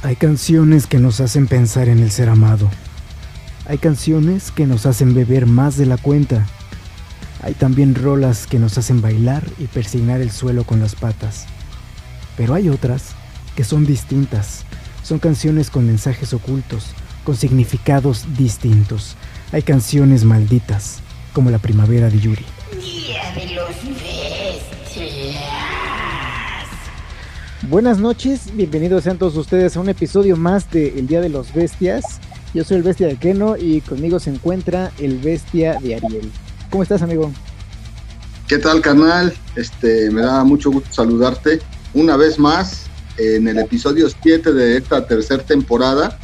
Hay canciones que nos hacen pensar en el ser amado. Hay canciones que nos hacen beber más de la cuenta. Hay también rolas que nos hacen bailar y persignar el suelo con las patas. Pero hay otras que son distintas. Son canciones con mensajes ocultos, con significados distintos. Hay canciones malditas, como la primavera de Yuri. Buenas noches, bienvenidos sean todos ustedes a un episodio más de El Día de los Bestias. Yo soy el Bestia de Keno y conmigo se encuentra el Bestia de Ariel. ¿Cómo estás, amigo? ¿Qué tal, canal? Este, me da mucho gusto saludarte una vez más en el episodio 7 de esta tercera temporada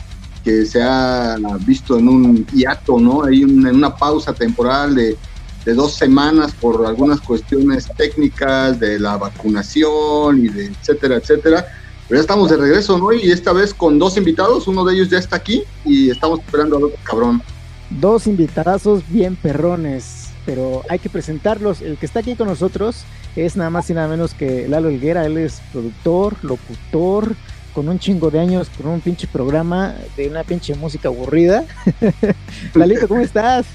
que se ha visto en un hiato, ¿no? Hay en una pausa temporal de de dos semanas por algunas cuestiones técnicas de la vacunación y de etcétera, etcétera. Pero ya estamos de regreso, ¿no? Y esta vez con dos invitados, uno de ellos ya está aquí y estamos esperando al otro cabrón. Dos invitadazos bien perrones, pero hay que presentarlos. El que está aquí con nosotros es nada más y nada menos que Lalo Helguera, él es productor, locutor, con un chingo de años, con un pinche programa de una pinche música aburrida. Lalito, ¿cómo estás?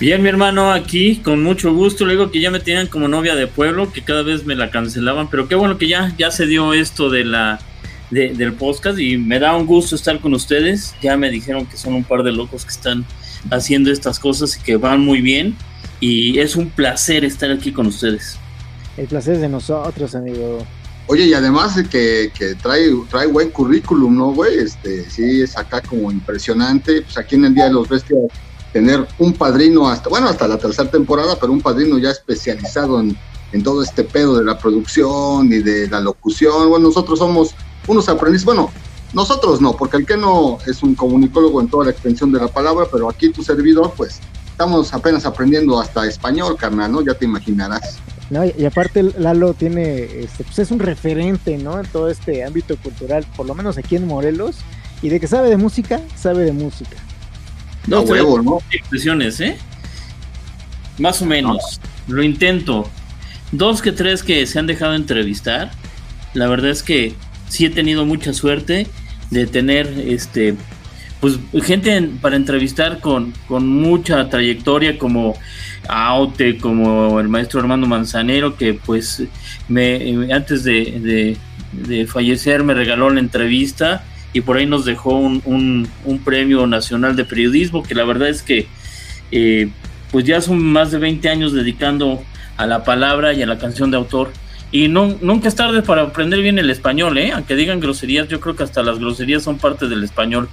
Bien, mi hermano, aquí con mucho gusto. Le digo que ya me tenían como novia de pueblo, que cada vez me la cancelaban, pero qué bueno que ya, ya se dio esto de la del podcast y me da un gusto estar con ustedes. Ya me dijeron que son un par de locos que están haciendo estas cosas y que van muy bien. Y es un placer estar aquí con ustedes. El placer es de nosotros, amigo. Oye, y además de que, que, trae, trae buen currículum, ¿no, güey? Este, sí, es acá como impresionante. Pues aquí en el Día de los Bestias tener un padrino hasta, bueno, hasta la tercera temporada, pero un padrino ya especializado en, todo este pedo de la producción y de la locución. Bueno, nosotros somos unos aprendices, bueno, nosotros no, porque el que no es un comunicólogo en toda la extensión de la palabra, pero aquí tu servidor, pues, estamos apenas aprendiendo hasta español, carnal, ¿no? Ya te imaginarás. No, y aparte Lalo tiene, este, pues es un referente, ¿no? En todo este ámbito cultural, por lo menos aquí en Morelos, y de que sabe de música, sabe de música. No, huevo, ¿no? Expresiones, ¿eh? Más o menos. Lo intento. Dos que tres que se han dejado entrevistar. La verdad es que sí he tenido mucha suerte de tener este pues gente para entrevistar con, con mucha trayectoria como Aute, como el maestro Armando Manzanero, que pues me antes de, de fallecer me regaló la entrevista y por ahí nos dejó un, un, premio nacional de periodismo que la verdad es que eh, pues ya son más de 20 años dedicando a la palabra y a la canción de autor y no, nunca es tarde para aprender bien el español, ¿eh? aunque digan groserías, yo creo que hasta las groserías son parte del español.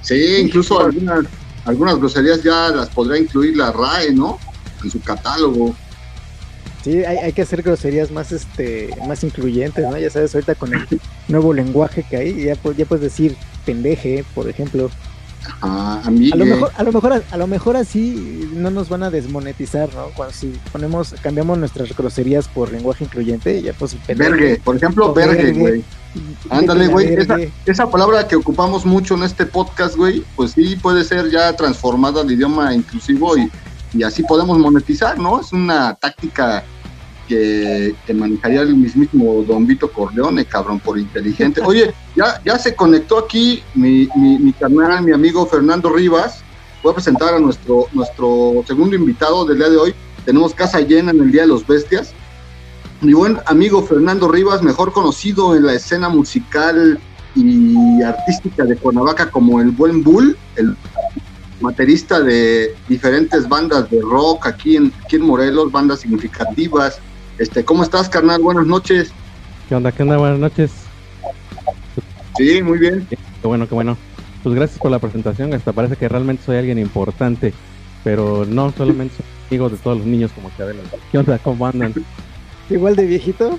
Sí, incluso algunas, algunas groserías ya las podrá incluir la RAE, ¿no? En su catálogo. Sí, hay, hay, que hacer groserías más este más incluyentes, ¿no? Ya sabes, ahorita con el nuevo lenguaje que hay, ya, ya puedes decir pendeje, por ejemplo. a, lo mejor, a lo mejor, a lo mejor así no nos van a desmonetizar, ¿no? Cuando si ponemos, cambiamos nuestras groserías por lenguaje incluyente, ya pues Vergue, por ejemplo, vergue, güey. Ándale, güey. Esa, esa, palabra que ocupamos mucho en este podcast, güey, pues sí puede ser ya transformada al idioma inclusivo y y así podemos monetizar, ¿no? Es una táctica que, manejaría el mismísimo Don Vito Corleone, cabrón, por inteligente. Oye, ya, ya se conectó aquí mi, mi, mi carnal, mi amigo Fernando Rivas. Voy a presentar a nuestro, nuestro segundo invitado del día de hoy. Tenemos casa llena en el Día de los Bestias. Mi buen amigo Fernando Rivas, mejor conocido en la escena musical y artística de Cuernavaca como el Buen Bull, el Materista de diferentes bandas de rock aquí en, aquí en Morelos, bandas significativas. Este, ¿Cómo estás, carnal? Buenas noches. ¿Qué onda? ¿Qué onda? Buenas noches. Sí, muy bien. Qué bueno, qué bueno. Pues gracias por la presentación. Hasta parece que realmente soy alguien importante, pero no solamente soy amigo de todos los niños como Chabelo. ¿Qué onda? ¿Cómo andan? ¿Igual de viejito?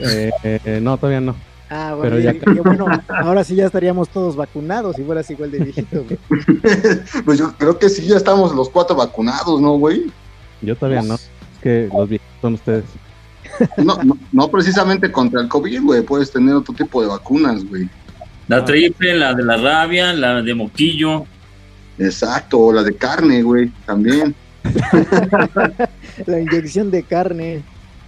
Eh, eh, no, todavía no. Ah, bueno, Pero bueno, ahora sí ya estaríamos todos vacunados y fueras igual de viejito, güey. pues yo creo que sí, ya estamos los cuatro vacunados, ¿no, güey? Yo todavía no. Es que los viejitos son ustedes. No, no, precisamente contra el COVID, güey. Puedes tener otro tipo de vacunas, güey. La triple, la de la rabia, la de moquillo. Exacto, la de carne, güey, también. la inyección de carne.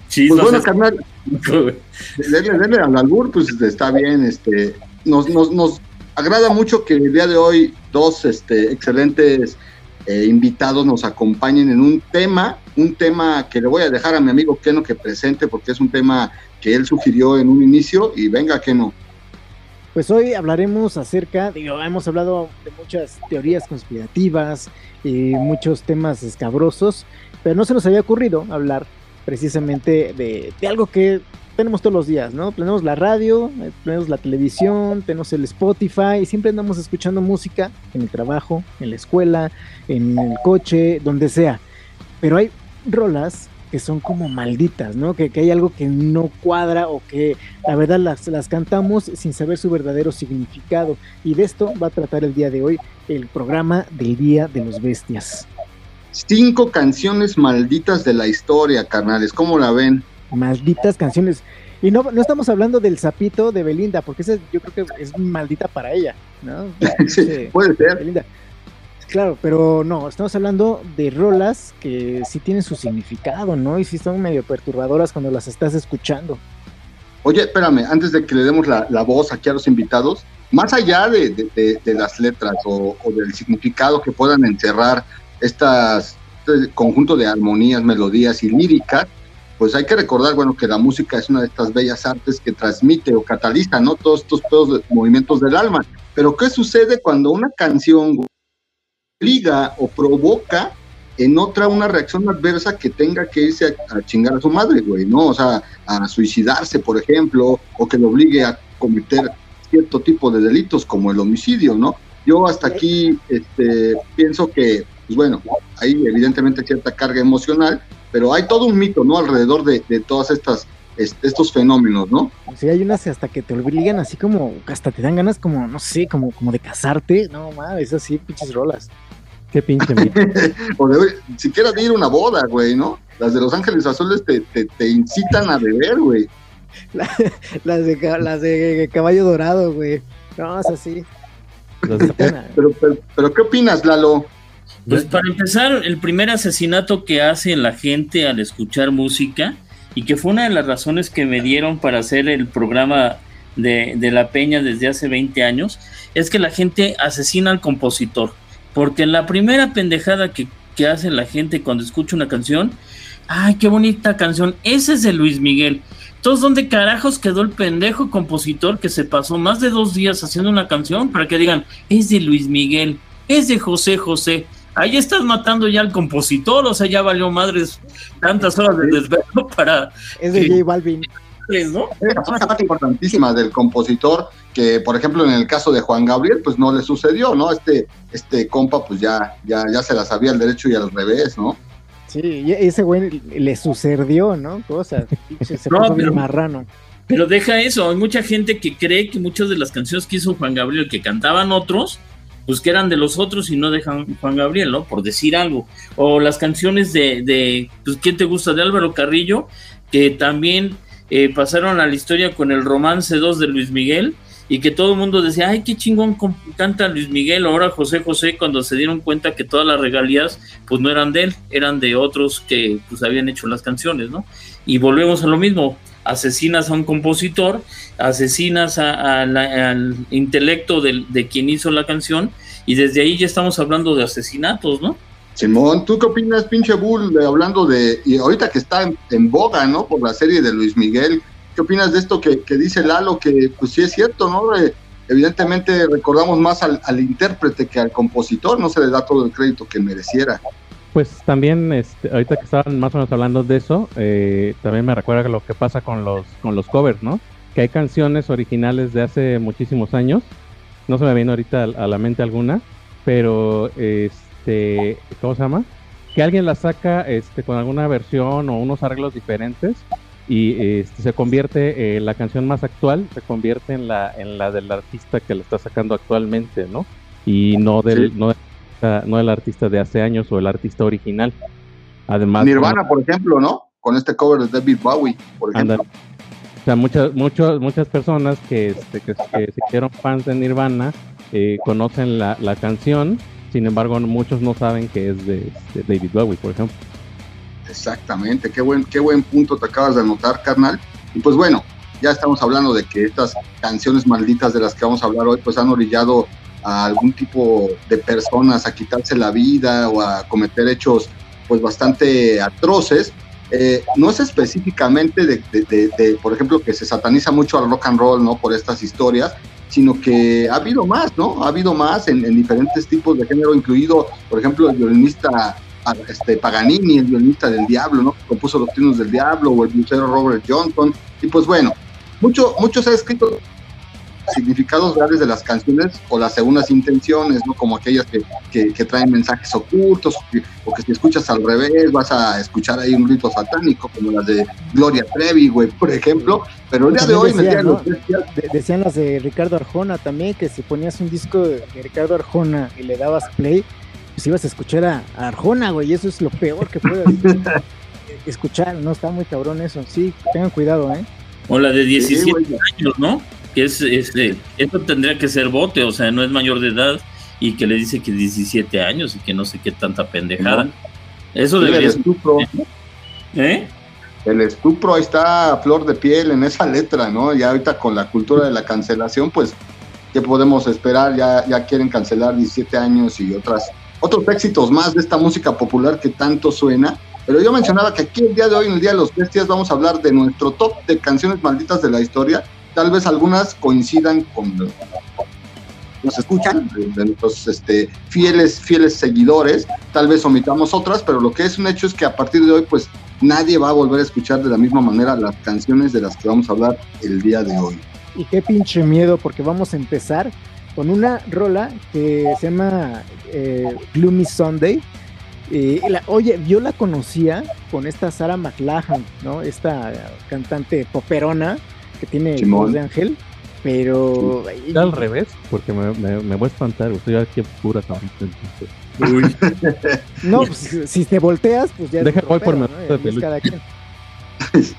Sí, pues bueno, carnal, denle, denle al albur, pues está bien, este, nos, nos, nos agrada mucho que el día de hoy dos este, excelentes eh, invitados nos acompañen en un tema, un tema que le voy a dejar a mi amigo Keno que presente porque es un tema que él sugirió en un inicio y venga Keno. Pues hoy hablaremos acerca, digo, hemos hablado de muchas teorías conspirativas y muchos temas escabrosos, pero no se nos había ocurrido hablar precisamente de, de algo que tenemos todos los días, ¿no? Tenemos la radio, eh, tenemos la televisión, tenemos el Spotify y siempre andamos escuchando música en el trabajo, en la escuela, en el coche, donde sea. Pero hay rolas que son como malditas, ¿no? Que, hay algo que no cuadra o que la verdad las, las cantamos sin saber su verdadero significado. Y de esto va a tratar el día de hoy el programa del Día de los Bestias. Cinco canciones malditas de la historia, carnales. ¿Cómo la ven? malditas canciones. Y no, no estamos hablando del sapito de Belinda, porque esa yo creo que es maldita para ella, ¿no? puede ser. Claro, pero no, estamos hablando de rolas que sí tienen su significado, ¿no? Y sí son medio perturbadoras cuando las estás escuchando. Oye, espérame, antes de que le demos la, voz aquí a los invitados, más allá de, las letras o, o, del significado que puedan encerrar estas este conjunto de armonías, melodías y líricas, pues hay que recordar, bueno, que la música es una de estas bellas artes que transmite o cataliza, ¿no? Todos estos pedos movimientos del alma. Pero ¿qué sucede cuando una canción liga o provoca en otra una reacción adversa que tenga que irse a, chingar a su madre, güey, ¿no? O sea, a suicidarse, por ejemplo, o que lo obligue a cometer cierto tipo de delitos como el homicidio, ¿no? Yo hasta aquí este, pienso que, pues bueno, hay evidentemente cierta carga emocional, pero hay todo un mito, ¿no? Alrededor de, de todas estas estos fenómenos, ¿no? Sí, hay unas hasta que te obligan así como, hasta te dan ganas como, no sé, como, como de casarte, no mames, así, pinches rolas. Qué pinche o de, siquiera de ir a una boda, güey, ¿no? Las de Los Ángeles Azules te, te, incitan a beber, güey. las, de, las de Caballo Dorado, güey. No, es así. pero, pero, ¿qué opinas, Lalo? Pues para empezar, el primer asesinato que hace la gente al escuchar música, y que fue una de las razones que me dieron para hacer el programa de, La Peña desde hace 20 años, es que la gente asesina al compositor. Porque la primera pendejada que, que hace la gente cuando escucha una canción, ay, qué bonita canción, ese es de Luis Miguel. Entonces, ¿dónde carajos quedó el pendejo compositor que se pasó más de dos días haciendo una canción para que digan, es de Luis Miguel, es de José José? Ahí estás matando ya al compositor, o sea, ya valió madres tantas horas de desvelo para. Es de J Balvin. ¿no? Es una parte importantísima del compositor, que por ejemplo en el caso de Juan Gabriel, pues no le sucedió, ¿no? Este, este compa, pues ya, ya, ya se la sabía al derecho y al revés, ¿no? Sí, ese güey le sucedió, ¿no? Cosas. Se no, pero, marrano. Pero deja eso, hay mucha gente que cree que muchas de las canciones que hizo Juan Gabriel, que cantaban otros, pues que eran de los otros y no de Juan Gabriel, ¿no? Por decir algo. O las canciones de, de pues, ¿quién te gusta? De Álvaro Carrillo, que también eh, pasaron a la historia con el Romance 2 de Luis Miguel y que todo el mundo decía, ay, qué chingón canta Luis Miguel, ahora José José, cuando se dieron cuenta que todas las regalías, pues no eran de él, eran de otros que pues habían hecho las canciones, ¿no? Y volvemos a lo mismo, asesinas a un compositor, asesinas al intelecto de, de, quien hizo la canción y desde ahí ya estamos hablando de asesinatos, ¿no? Simón, ¿tú qué opinas, pinche Bull, hablando de, y ahorita que está en, boga, ¿no? Por la serie de Luis Miguel, ¿qué opinas de esto que, dice Lalo, que pues sí es cierto, ¿no? Evidentemente recordamos más al intérprete que al compositor, no se le da todo el crédito que mereciera. Pues también, este, ahorita que estaban más o menos hablando de eso, eh, también me recuerda lo que pasa con los, con los covers, ¿no? Que hay canciones originales de hace muchísimos años, no se me viene ahorita a la mente alguna, pero, este, ¿cómo se llama? Que alguien la saca este, con alguna versión o unos arreglos diferentes y este, se convierte, eh, la canción más actual se convierte en la, en la del artista que la está sacando actualmente, ¿no? Y no del, no del no el artista de hace años o el artista original. Además, Nirvana, por ejemplo, ¿no? Con este cover de David Bowie, por ejemplo. O sea, muchas, muchas, muchas personas que, este, que, se hicieron fans de Nirvana eh, conocen la, la, canción, sin embargo, muchos no saben que es de, David Bowie, por ejemplo. Exactamente, qué buen, qué buen punto te acabas de anotar, carnal. Y pues bueno, ya estamos hablando de que estas canciones malditas de las que vamos a hablar hoy, pues han orillado a algún tipo de personas a quitarse la vida o a cometer hechos pues bastante atroces. Eh, no es específicamente de, por ejemplo, que se sataniza mucho al rock and roll, ¿no? Por estas historias, sino que ha habido más, ¿no? Ha habido más en, diferentes tipos de género, incluido, por ejemplo, el violinista este, Paganini, el violinista del Diablo, ¿no? Que compuso los trinos del Diablo, o el bluesero Robert Johnson, y pues bueno, mucho, mucho se ha escrito significados reales de las canciones o las segundas intenciones, ¿no? Como aquellas que, que, traen mensajes ocultos, o que si escuchas al revés vas a escuchar ahí un rito satánico, como las de Gloria Trevi, güey, por ejemplo. Pero el día de hoy Decían las de Ricardo Arjona también, que si ponías un disco de Ricardo Arjona y le dabas play, pues ibas a escuchar a, Arjona, güey, y eso es lo peor que puedes escuchar, ¿no? Está muy cabrón eso. Sí, tengan cuidado, ¿eh? O la de 17 años, ¿no? Que es, este, esto tendría que ser bote, o sea, no es mayor de edad y que le dice que 17 años y que no sé qué tanta pendejada. Eso debería el estupro. ¿Eh? El estupro ahí está a flor de piel en esa letra, ¿no? Ya ahorita con la cultura de la cancelación, pues, ¿qué podemos esperar? Ya, ya quieren cancelar 17 años y otras, otros éxitos más de esta música popular que tanto suena. Pero yo mencionaba que aquí el día de hoy, en el Día de los Bestias, vamos a hablar de nuestro top de canciones malditas de la historia tal vez algunas coincidan con nos escuchan, de nuestros este, fieles, fieles seguidores, tal vez omitamos otras, pero lo que es un hecho es que a partir de hoy, pues nadie va a volver a escuchar de la misma manera las canciones de las que vamos a hablar el día de hoy. Y qué pinche miedo, porque vamos a empezar con una rola que se llama eh, Gloomy Sunday. la, oye, yo la conocía con esta Sarah McLachlan, ¿no? Esta cantante poperona que tiene voz de ángel, pero... al revés, porque me, me, voy a espantar, estoy aquí pura ahorita. Uy. no, pues, si, te volteas, pues ya... Deja voy por ¿no? E,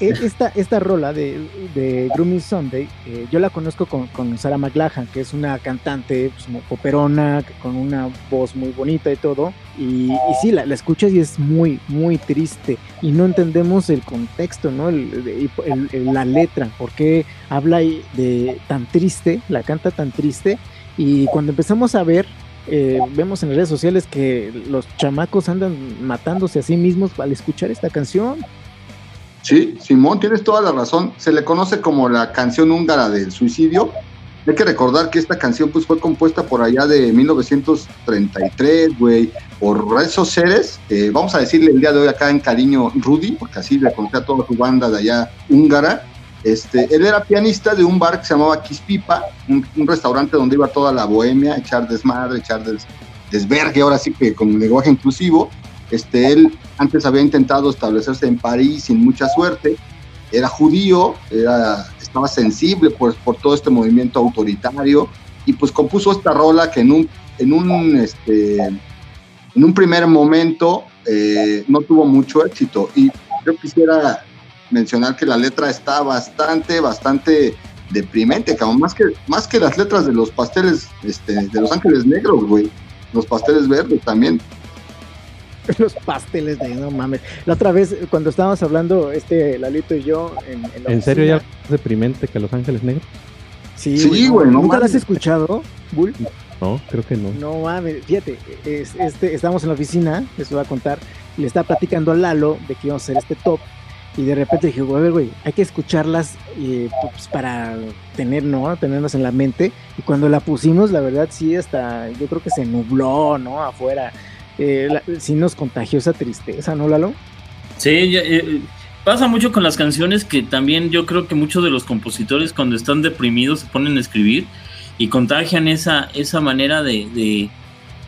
esta, esta rola de, de Grooming Sunday, eh, yo la conozco con, con Sarah McLachlan, que es una cantante pues, operona, con una voz muy bonita y todo. Y, y sí, la, la, escuchas y es muy, muy triste. Y no entendemos el contexto, ¿no? El, la letra, por qué habla de tan triste, la canta tan triste. Y cuando empezamos a ver eh, vemos en las redes sociales que los chamacos andan matándose a sí mismos al escuchar esta canción. Sí, Simón, tienes toda la razón. Se le conoce como la canción húngara del suicidio. Hay que recordar que esta canción pues fue compuesta por allá de 1933, güey, por Renzo Ceres. vamos a decirle el día de hoy acá en cariño Rudy, porque así le conté a toda su banda de allá húngara. Este, él era pianista de un bar que se llamaba Kispipa, un, un restaurante donde iba toda la bohemia, echar desmadre, echar des, desvergue, ahora sí que con lenguaje inclusivo. Este, él antes había intentado establecerse en París sin mucha suerte. Era judío, era, estaba sensible por, por todo este movimiento autoritario y pues compuso esta rola que en un, en un, este, en un primer momento eh, no tuvo mucho éxito. Y yo quisiera mencionar que la letra está bastante, bastante deprimente, más que, más que las letras de los pasteles este, de Los Ángeles Negros, güey. Los pasteles verdes también. los pasteles de no mames. La otra vez, cuando estábamos hablando, este Lalito y yo. ¿En, en, serio ya es deprimente que Los Ángeles Negros? Sí, güey. ¿Nunca lo has escuchado, Bull? No, creo que no. No mames, fíjate, este, estamos en la oficina, les voy a contar, le estaba platicando a Lalo de que íbamos a hacer este top. Y de repente dije, güey, güey, hay que escucharlas eh, pues, para tener, ¿no? Tenerlas en la mente. Y cuando la pusimos, la verdad, sí, hasta yo creo que se nubló, ¿no? Afuera eh, sí nos contagió esa tristeza, ¿no, Lalo? Sí, eh, pasa mucho con las canciones que también yo creo que muchos de los compositores cuando están deprimidos se ponen a escribir y contagian esa, esa manera de,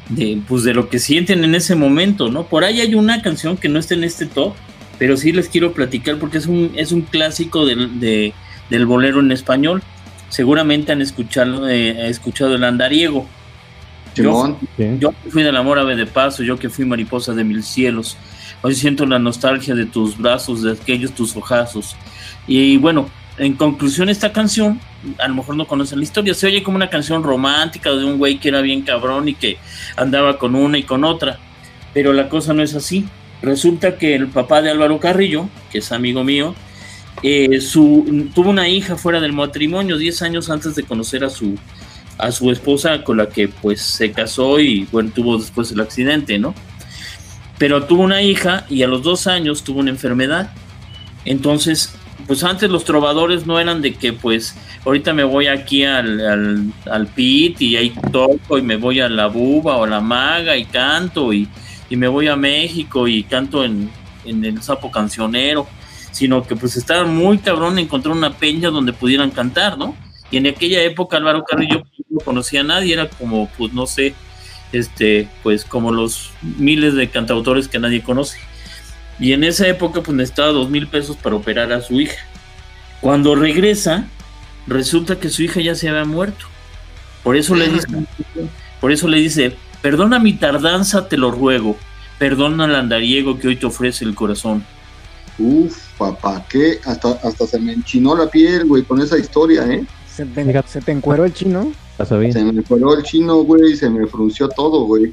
de, pues de lo que sienten en ese momento, ¿no? Por ahí hay una canción que no está en este top, pero sí les quiero platicar porque es un, es un clásico del, del bolero en español. Seguramente han escuchado, eh, escuchado el andariego. Yo, yo, que fui del amor ave de paso, yo que fui mariposa de mil cielos. Hoy siento la nostalgia de tus brazos, de aquellos tus ojazos. Y bueno, en conclusión, esta canción, a lo mejor no conocen la historia, se oye como una canción romántica de un güey que era bien cabrón y que andaba con una y con otra. Pero la cosa no es así. Resulta que el papá de Álvaro Carrillo, que es amigo mío, eh, su, tuvo una hija fuera del matrimonio 10 años antes de conocer a su, a su esposa con la que pues se casó y bueno, tuvo después el accidente, ¿no? Pero tuvo una hija y a los dos años tuvo una enfermedad. Entonces, pues antes los trovadores no eran de que pues ahorita me voy aquí al, al, pit y ahí toco y me voy a la buba o a la maga y canto y, me voy a México y canto en, en el sapo cancionero, sino que pues estaban muy cabrón encontrar una peña donde pudieran cantar, ¿no? Y en aquella época Álvaro Carrillo no conocía a nadie, era como, pues no sé, este, pues como los miles de cantautores que nadie conoce. Y en esa época pues necesitaba dos mil pesos para operar a su hija. Cuando regresa, resulta que su hija ya se había muerto. Por eso le dice, por eso le dice, perdona mi tardanza, te lo ruego, perdona al andariego que hoy te ofrece el corazón. Uf, papá, que hasta, hasta se me enchinó la piel, güey, con esa historia, ¿eh? ¿Se te, ¿se te encueró el chino? Se me encueró el chino, güey, se me frunció todo, güey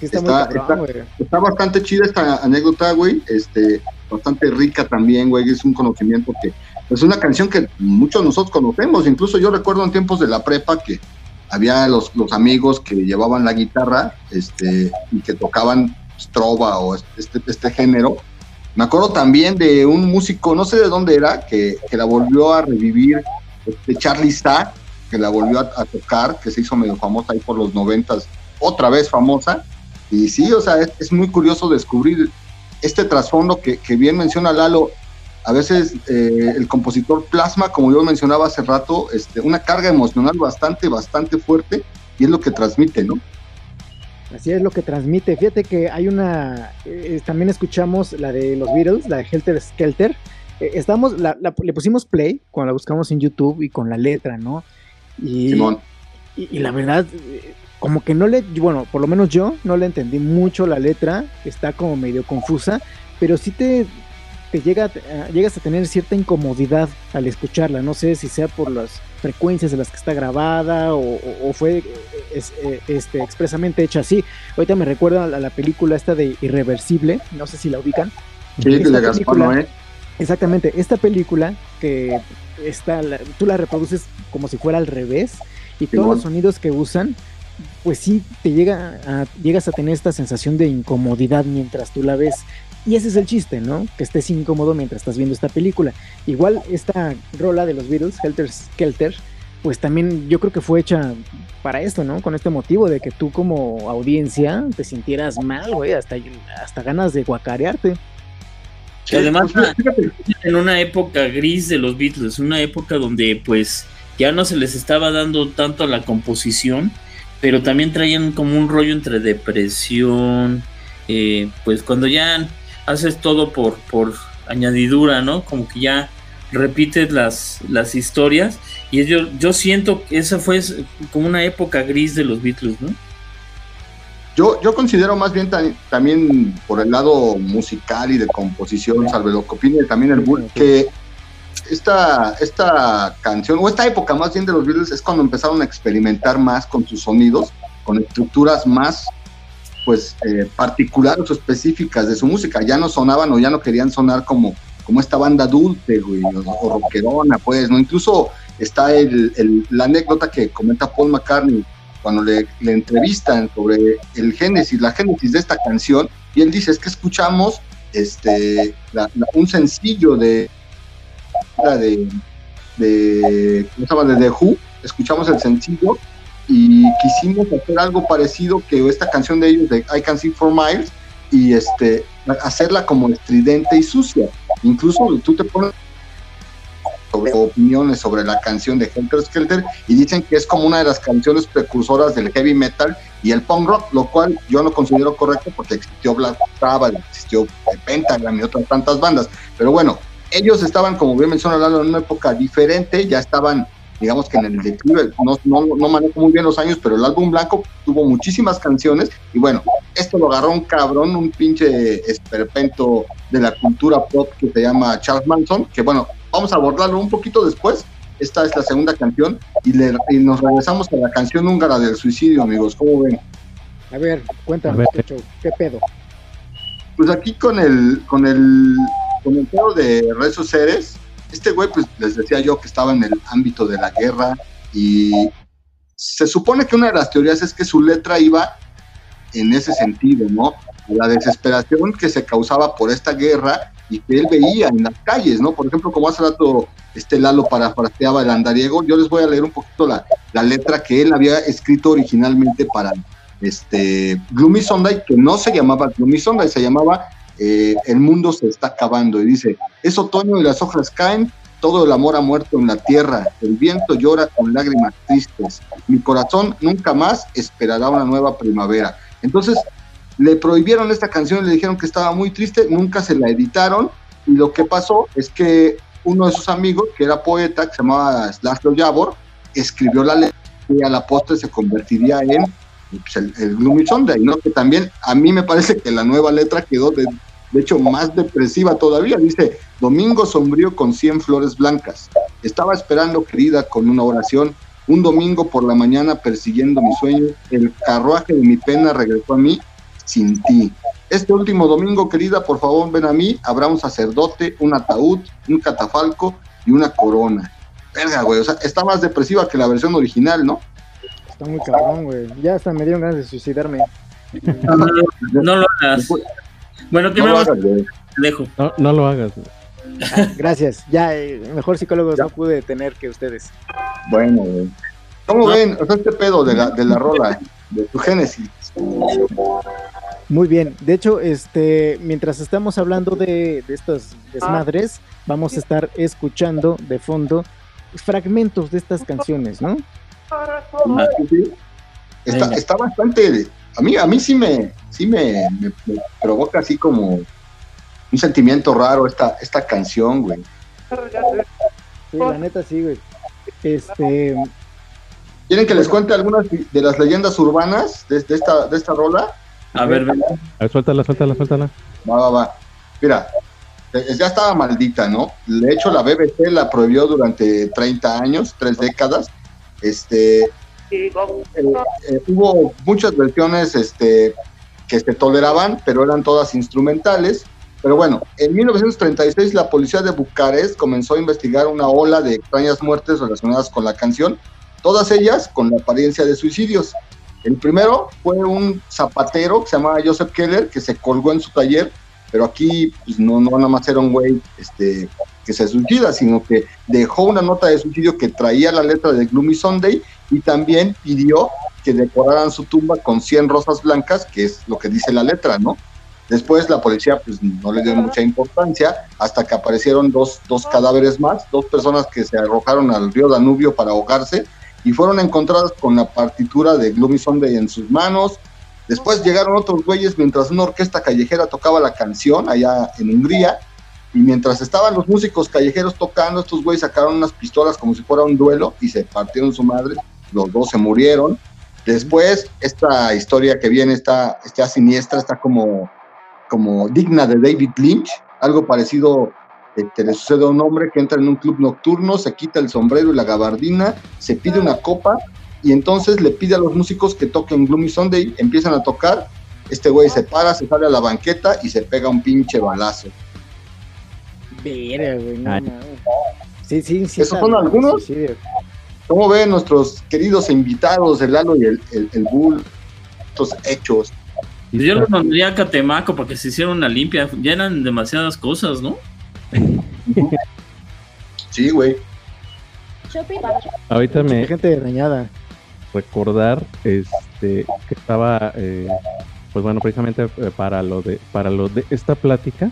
está, bastante chida esta anécdota, güey. Este, bastante rica también, güey. Es un conocimiento que es una canción que muchos de nosotros conocemos. Incluso yo recuerdo en tiempos de la prepa que había los, los amigos que llevaban la guitarra este, y que tocaban trova o este, este género. Me acuerdo también de un músico, no sé de dónde era, que, que la volvió a revivir, este Charlie Stack, que la volvió a, a, tocar, que se hizo medio famosa ahí por los noventas, otra vez famosa, y sí, o sea, es, muy curioso descubrir este trasfondo que, bien menciona Lalo. A veces eh, el compositor plasma, como yo mencionaba hace rato, este, una carga emocional bastante, bastante fuerte y es lo que transmite, ¿no? Así es lo que transmite. Fíjate que hay una, eh, también escuchamos la de los Beatles, la de Helter Skelter. Eh, estamos, le pusimos play cuando la buscamos en YouTube y con la letra, ¿no? Y, Simón. y la verdad, como que no le, bueno, por lo menos yo no le entendí mucho la letra, está como medio confusa, pero sí te, te llega, eh, llegas a tener cierta incomodidad al escucharla, no sé si sea por las frecuencias de las que está grabada o, fue eh, este, expresamente hecha así. Ahorita me recuerda a la, película esta de Irreversible, no sé si la ubican. Sí, de Gaspar ¿eh? Exactamente, esta película que está, tú la reproduces como si fuera al revés y todos los sonidos que usan pues sí te llega a, llegas a tener esta sensación de incomodidad mientras tú la ves. Y ese es el chiste, ¿no? Que estés incómodo mientras estás viendo esta película. Igual esta rola de los Beatles, Helter Skelter, pues también yo creo que fue hecha para esto, ¿no? Con este motivo de que tú como audiencia te sintieras mal, güey, hasta, hasta ganas de guacarearte. Además, en una época gris de los Beatles, una época donde pues ya no se les estaba dando tanto la composición, pero también traían como un rollo entre depresión, eh, pues cuando ya haces todo por, por añadidura, ¿no? Como que ya repites las, las historias y yo, yo siento que esa fue como una época gris de los Beatles, ¿no? Yo, yo considero más bien también por el lado musical y de composición, salve lo que opine también el Bull, que esta, esta canción, o esta época más bien de los Beatles, es cuando empezaron a experimentar más con sus sonidos, con estructuras más pues eh, particulares o específicas de su música. Ya no sonaban o ya no querían sonar como, como esta banda dulce, güey, o, rockerona, pues, ¿no? Incluso está el, la anécdota que comenta Paul McCartney cuando le, entrevistan sobre el génesis, la génesis de esta canción, y él dice, es que escuchamos este, un sencillo de, de, de, ¿cómo se llama? de The Who, escuchamos el sencillo y quisimos hacer algo parecido que esta canción de ellos de I Can See For Miles y este hacerla como estridente y sucia. Incluso tú te pones sobre opiniones sobre la canción de Helter Skelter y dicen que es como una de las canciones precursoras del heavy metal y el punk rock, lo cual yo no considero correcto porque existió Black Sabbath, existió Pentagram y otras tantas bandas. Pero bueno, ellos estaban, como bien menciona Lalo, en una época diferente, ya estaban, digamos que en el declive, no, no, no manejo muy bien los años, pero el álbum blanco tuvo muchísimas canciones y bueno, esto lo agarró un cabrón, un pinche esperpento de la cultura pop que se llama Charles Manson, que bueno, vamos a abordarlo un poquito después. Esta es la segunda canción y, le, y nos regresamos a la canción húngara del suicidio, amigos. ¿Cómo ven? A ver, cuéntame, ¿qué pedo? Pues aquí con el, con el con el pedo de Rezo Ceres, este güey, pues les decía yo que estaba en el ámbito de la guerra y se supone que una de las teorías es que su letra iba en ese sentido, ¿no? La desesperación que se causaba por esta guerra y que él veía en las calles, ¿no? Por ejemplo, como hace rato este Lalo parafraseaba el andariego, yo les voy a leer un poquito la, la letra que él había escrito originalmente para este Gloomy Sunday, que no se llamaba Gloomy Sunday, se llamaba eh, El mundo se está acabando. Y dice, es otoño y las hojas caen, todo el amor ha muerto en la tierra, el viento llora con lágrimas tristes, mi corazón nunca más esperará una nueva primavera. Entonces, le prohibieron esta canción, le dijeron que estaba muy triste, nunca se la editaron, y lo que pasó es que uno de sus amigos, que era poeta, que se llamaba Slaslo Yavor, escribió la letra y a la postre se convertiría en pues, el, Gloomy Sunday, ¿no? Que también a mí me parece que la nueva letra quedó de, de hecho más depresiva todavía. Dice, Domingo sombrío con 100 flores blancas. Estaba esperando, querida, con una oración. Un domingo por la mañana persiguiendo mi sueño, el carruaje de mi pena regresó a mí sin ti. Este último domingo, querida, por favor ven a mí, habrá un sacerdote, un ataúd, un catafalco y una corona. Verga, güey, o sea, está más depresiva que la versión original, ¿no? Está muy cabrón, güey. Ya hasta me dieron ganas de suicidarme. No, lo hagas. Bueno, ¿qué me vas a dejo. No, no lo hagas. Ah, gracias. Ya, eh, mejor psicólogos no pude tener que ustedes. Bueno, güey. ¿Cómo ven? O sea, este pedo de la, de la rola, de tu génesis. Muy bien. De hecho, este, mientras estamos hablando de, de estas desmadres, vamos a estar escuchando de fondo fragmentos de estas canciones, ¿no? Está, está, bastante. A mí, a mí sí me, sí me, me, provoca así como un sentimiento raro esta, esta canción, güey. Sí, la neta sí, güey. Este. ¿Quieren que les cuente algunas de las leyendas urbanas de, de esta, de esta rola? A ver, ven. A ver, suéltala, suéltala, suéltala. Va, va, va. Mira, ya estaba maldita, ¿no? De hecho, la BBC la prohibió durante 30 años, tres décadas. Este, eh, eh, hubo muchas versiones este, que se toleraban, pero eran todas instrumentales. Pero bueno, en 1936 la policía de Bucarest comenzó a investigar una ola de extrañas muertes relacionadas con la canción, todas ellas con la apariencia de suicidios. El primero fue un zapatero que se llamaba Joseph Keller, que se colgó en su taller, pero aquí pues, no, no nada más era un güey este, que se suicida, sino que dejó una nota de suicidio que traía la letra de Gloomy Sunday y también pidió que decoraran su tumba con 100 rosas blancas, que es lo que dice la letra, ¿no? Después la policía pues no le dio mucha importancia hasta que aparecieron dos, dos cadáveres más, dos personas que se arrojaron al río Danubio para ahogarse y fueron encontradas con la partitura de Gloomy Sunday en sus manos. Después llegaron otros güeyes mientras una orquesta callejera tocaba la canción allá en Hungría y mientras estaban los músicos callejeros tocando, estos güeyes sacaron unas pistolas como si fuera un duelo y se partieron su madre, los dos se murieron. Después, esta historia que viene está, está siniestra, está como como digna de David Lynch, algo parecido este, le sucede a un hombre que entra en un club nocturno, se quita el sombrero y la gabardina, se pide una copa y entonces le pide a los músicos que toquen Gloomy Sunday, empiezan a tocar, este güey se para, se sale a la banqueta y se pega un pinche balazo. Mira, güey, no, Sí, sí, sí. ¿Esos son algunos? Sí, ¿Cómo ven nuestros queridos invitados, el Lalo y el, el, el Bull, estos hechos? Yo lo pondría a Catemaco porque se hicieron una limpia. Ya eran demasiadas cosas, ¿no? Sí, güey. Ahorita me. Gente dañada. Recordar este que estaba. Eh, pues bueno, precisamente eh, para lo de para lo de esta plática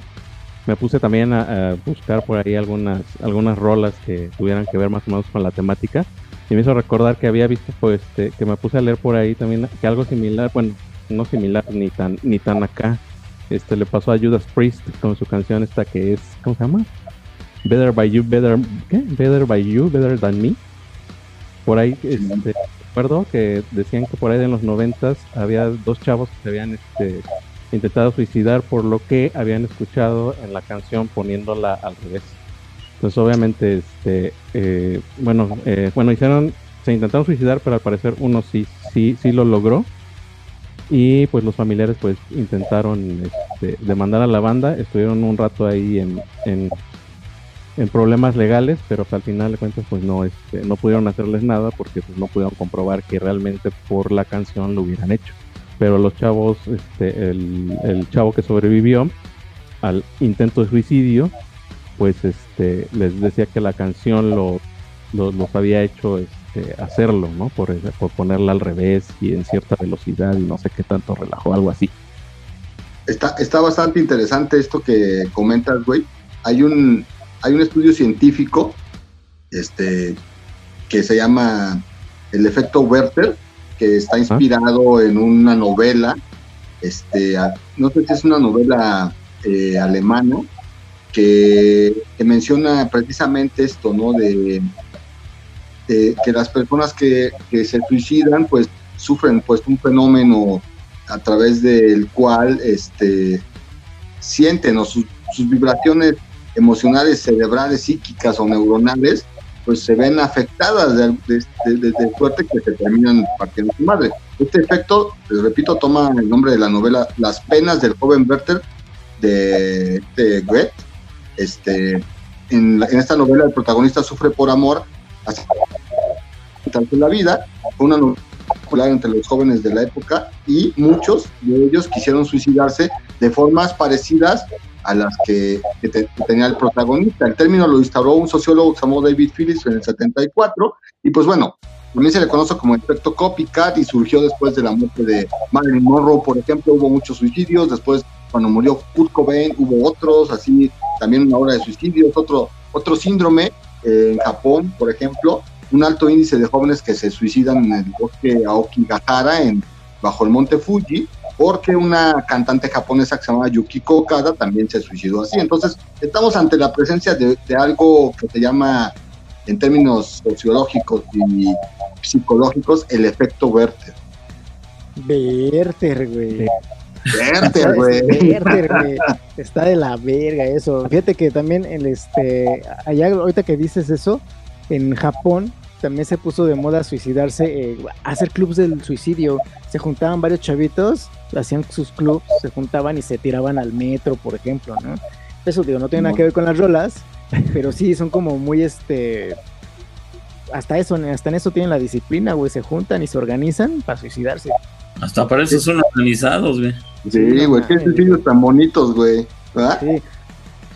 me puse también a, a, buscar por ahí algunas algunas rolas que tuvieran que ver más o menos con la temática y me hizo recordar que había visto pues este, que me puse a leer por ahí también que algo similar bueno no similar ni tan ni tan acá. Este le pasó a Judas Priest con su canción esta que es ¿cómo se llama? Better by You, Better ¿qué? Better by You, Better Than Me. Por ahí este, recuerdo que decían que por ahí en los noventas había dos chavos que se habían este, intentado suicidar por lo que habían escuchado en la canción poniéndola al revés. Entonces obviamente este eh, bueno eh, bueno hicieron se intentaron suicidar pero al parecer uno sí sí sí lo logró y pues los familiares pues intentaron este, demandar a la banda, estuvieron un rato ahí en, en, problemas legales, pero al final de cuentas pues no, este, no pudieron hacerles nada porque pues no pudieron comprobar que realmente por la canción lo hubieran hecho. Pero los chavos, este, el, el chavo que sobrevivió al intento de suicidio, pues este, les decía que la canción lo, los había hecho este, hacerlo, ¿no? Por, por ponerla al revés y en cierta velocidad y no sé qué tanto relajó, algo así. Está, está bastante interesante esto que comentas, güey. Hay un, hay un estudio científico este, que se llama el efecto Werther, que está inspirado en una novela, este, no sé si es una novela eh, alemana, que, menciona precisamente esto, ¿no? De, que las personas que, se suicidan, pues sufren pues un fenómeno a través del cual este, sienten o sus, vibraciones emocionales, cerebrales, psíquicas o neuronales, pues se ven afectadas de, de, suerte que se terminan partiendo su madre. Este efecto, les repito, toma el nombre de la novela Las penas del joven Werther de, de Goethe, este, en, esta novela el protagonista sufre por amor hasta la vida, una novela popular entre los jóvenes de la época y muchos de ellos quisieron suicidarse de formas parecidas a las que, tenía el protagonista. El término lo instauró un sociólogo que se llamó David Phillips en el 74 y pues bueno, también se le conoce como efecto copycat y surgió después de la muerte de Marilyn Monroe, por ejemplo, hubo muchos suicidios, después cuando murió Kurt Cobain hubo otros, así también una hora de suicidios, otro, otro síndrome eh, en Japón, por ejemplo, un alto índice de jóvenes que se suicidan en el bosque Aokigahara, en, bajo el monte Fuji, porque una cantante japonesa que se llama Yukiko Okada también se suicidó así. Entonces, estamos ante la presencia de, algo que se llama, en términos sociológicos y psicológicos, el efecto Werther. Werther, güey. Werther, güey. güey. Está de la verga eso. Fíjate que también el este allá ahorita que dices eso, en Japón también se puso de moda suicidarse, eh, hacer clubs del suicidio. Se juntaban varios chavitos, hacían sus clubs, se juntaban y se tiraban al metro, por ejemplo, ¿no? Eso digo, no tiene nada que ver con las rolas, pero sí son como muy este hasta eso, hasta en eso tienen la disciplina, güey, se juntan y se organizan para suicidarse. Hasta para eso son organizados, güey. Sí, güey, qué suicidios tan bonitos, güey. Sí.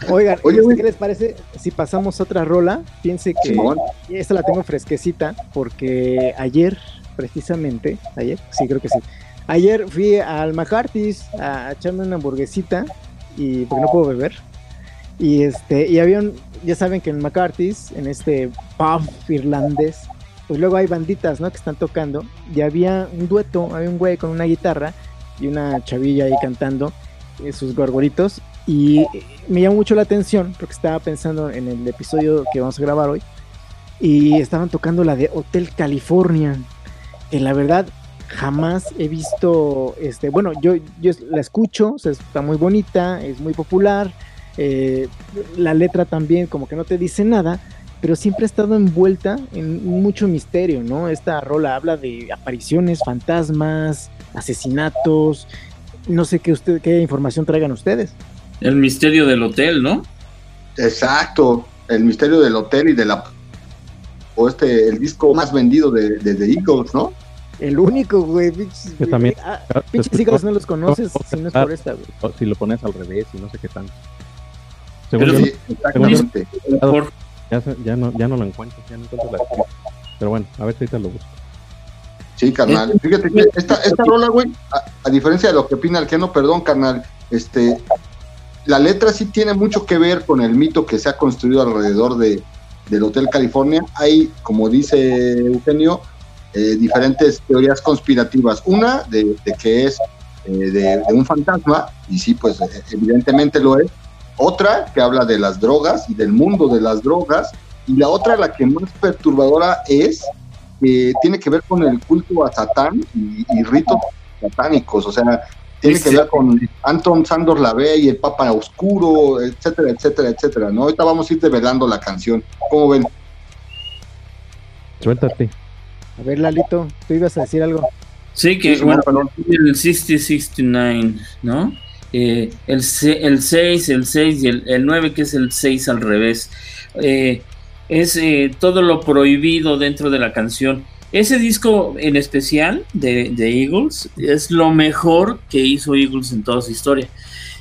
Oigan, este, ¿qué les parece si pasamos otra rola? Piense que esta la tengo fresquecita porque ayer, precisamente, ayer, sí, creo que sí. Ayer fui al McCarthy's a echarme una hamburguesita y porque no puedo beber. Y este, y había un, ya saben que en McCarthy's, en este pub irlandés, pues luego hay banditas, ¿no? Que están tocando. Y había un dueto, había un güey con una guitarra y una chavilla ahí cantando eh, sus gorgoritos. Y me llamó mucho la atención porque estaba pensando en el episodio que vamos a grabar hoy. Y estaban tocando la de Hotel California. Que la verdad jamás he visto, este, bueno, yo, yo la escucho, está muy bonita, es muy popular. Eh, la letra también como que no te dice nada, pero siempre ha estado envuelta en mucho misterio, ¿no? Esta rola habla de apariciones, fantasmas, asesinatos, no sé qué usted, qué información traigan ustedes. El misterio del hotel, ¿no? Exacto, el misterio del hotel y de la o este el disco más vendido de, The Eagles, ¿no? El único, güey. Yo también. Ah, pinches no los conoces si no es por esta, güey. Si lo pones al revés y no sé qué tanto. Según sí, exactamente. ya, ya, no, ya no lo encuentro, ya no encuentro la Pero bueno, a ver si ahorita lo busco. Sí, carnal. Fíjate que esta, esta rola, güey, a, diferencia de lo que opina el que no, perdón, carnal, este, la letra sí tiene mucho que ver con el mito que se ha construido alrededor de, del Hotel California. Hay, como dice Eugenio, eh, diferentes teorías conspirativas. Una de, que es eh, de, un fantasma, y sí, pues eh, evidentemente lo es. Otra que habla de las drogas y del mundo de las drogas. Y la otra, la que más perturbadora es, que tiene que ver con el culto a Satán y, y ritos satánicos. O sea, tiene que ver con Anton Sandor Lavey y el Papa Oscuro, etcétera, etcétera, etcétera, ¿no? Ahorita vamos a ir develando la canción. ¿Cómo ven? Suéltate. A ver, Lalito, tú ibas a decir algo. Sí, que bueno, el 6069, ¿no? Eh, el, el 6, el 6 y el, el 9 que es el 6 al revés. Eh, es eh, todo lo prohibido dentro de la canción. Ese disco en especial de, de, Eagles es lo mejor que hizo Eagles en toda su historia.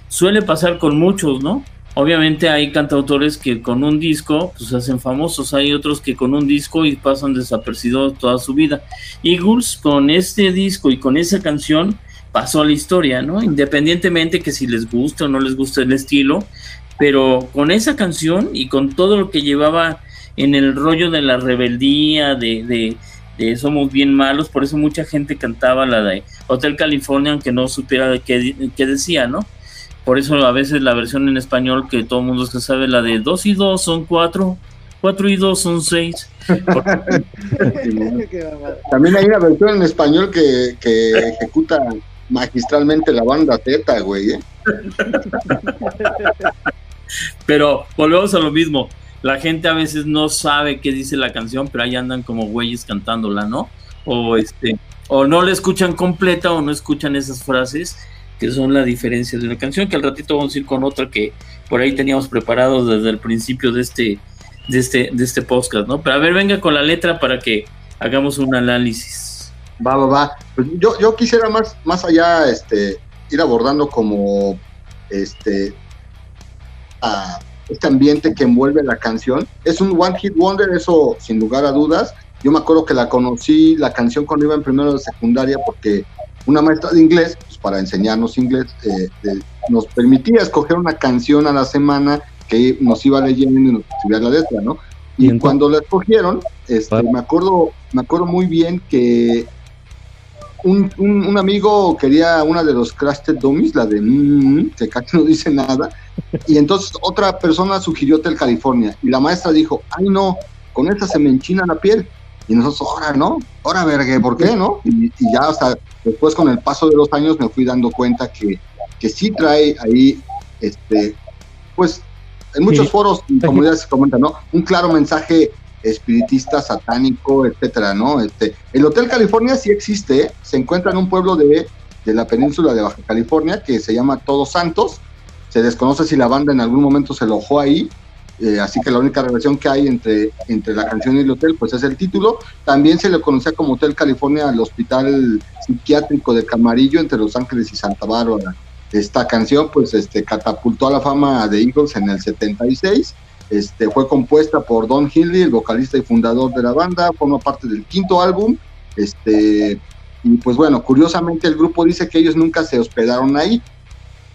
Suele pasar con muchos, ¿no? Obviamente hay cantautores que con un disco pues hacen famosos, hay otros que con un disco y pasan desapercibidos toda su vida. Eagles con este disco y con esa canción pasó a la historia, ¿no? Independientemente que si les gusta o no les gusta el estilo, pero con esa canción y con todo lo que llevaba en el rollo de la rebeldía, de, de, somos bien malos, por eso mucha gente cantaba la de Hotel California, aunque no supiera de qué, decía, ¿no? Por eso a veces la versión en español que todo el mundo se sabe, la de dos y dos son cuatro, cuatro y dos son seis. También hay una versión en español que, que ejecuta magistralmente la banda Z, güey. ¿eh? Pero volvemos a lo mismo. La gente a veces no sabe qué dice la canción, pero ahí andan como güeyes cantándola, ¿no? O este, o no la escuchan completa o no escuchan esas frases que son la diferencia de la canción, que al ratito vamos a ir con otra que por ahí teníamos preparado desde el principio de este, de este, de este podcast, ¿no? Pero a ver, venga con la letra para que hagamos un análisis. Va, va, va. Pues yo, yo quisiera más, más allá, este, ir abordando como este a este ambiente que envuelve la canción. Es un One Hit Wonder, eso sin lugar a dudas. Yo me acuerdo que la conocí, la canción cuando iba en primero de secundaria, porque una maestra de inglés, pues para enseñarnos inglés, eh, nos permitía escoger una canción a la semana que nos iba leyendo y nos escribía la letra, ¿no? Y cuando la escogieron, este, me acuerdo, me acuerdo muy bien que un, un, amigo quería una de los Crusted Dummies, la de mmm, que casi no dice nada, y entonces otra persona sugirió Hotel California, y la maestra dijo, ay no, con esa se me enchina la piel. Y nosotros, ahora, ¿no? Ahora, vergue, ¿por qué, no? Y, ya hasta después con el paso de los años me fui dando cuenta que, que sí trae ahí, este, pues, en muchos foros y comunidades se comenta, ¿no? Un claro mensaje espiritista, satánico, etcétera, ¿no? Este, el Hotel California sí existe, se encuentra en un pueblo de, de la península de Baja California que se llama Todos Santos. Se desconoce si la banda en algún momento se alojó ahí, eh, así que la única relación que hay entre, entre la canción y el hotel, pues es el título. También se le conocía como Hotel California al hospital psiquiátrico de Camarillo entre Los Ángeles y Santa Bárbara. Esta canción, pues, este, catapultó a la fama de Eagles en el 76 este, fue compuesta por Don Hinley, el vocalista y fundador de la banda, forma parte del quinto álbum. Este, y pues bueno, curiosamente el grupo dice que ellos nunca se hospedaron ahí.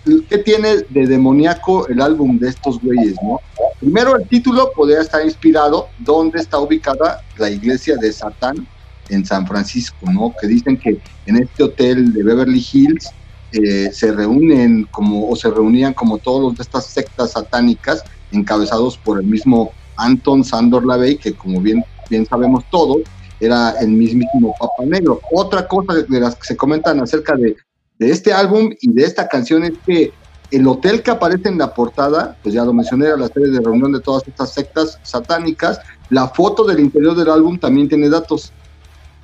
¿Qué tiene de demoníaco el álbum de estos güeyes, no? Primero, el título podría estar inspirado donde está ubicada la iglesia de Satán en San Francisco, ¿no? Que dicen que en este hotel de Beverly Hills eh, se reúnen como, o se reunían como todos de estas sectas satánicas encabezados por el mismo Anton Sandor Lavey, que como bien, bien sabemos todos, era el mismísimo Papa Negro. Otra cosa de las que se comentan acerca de, de este álbum y de esta canción es que el hotel que aparece en la portada, pues ya lo mencioné, era la serie de reunión de todas estas sectas satánicas. La foto del interior del álbum también tiene datos.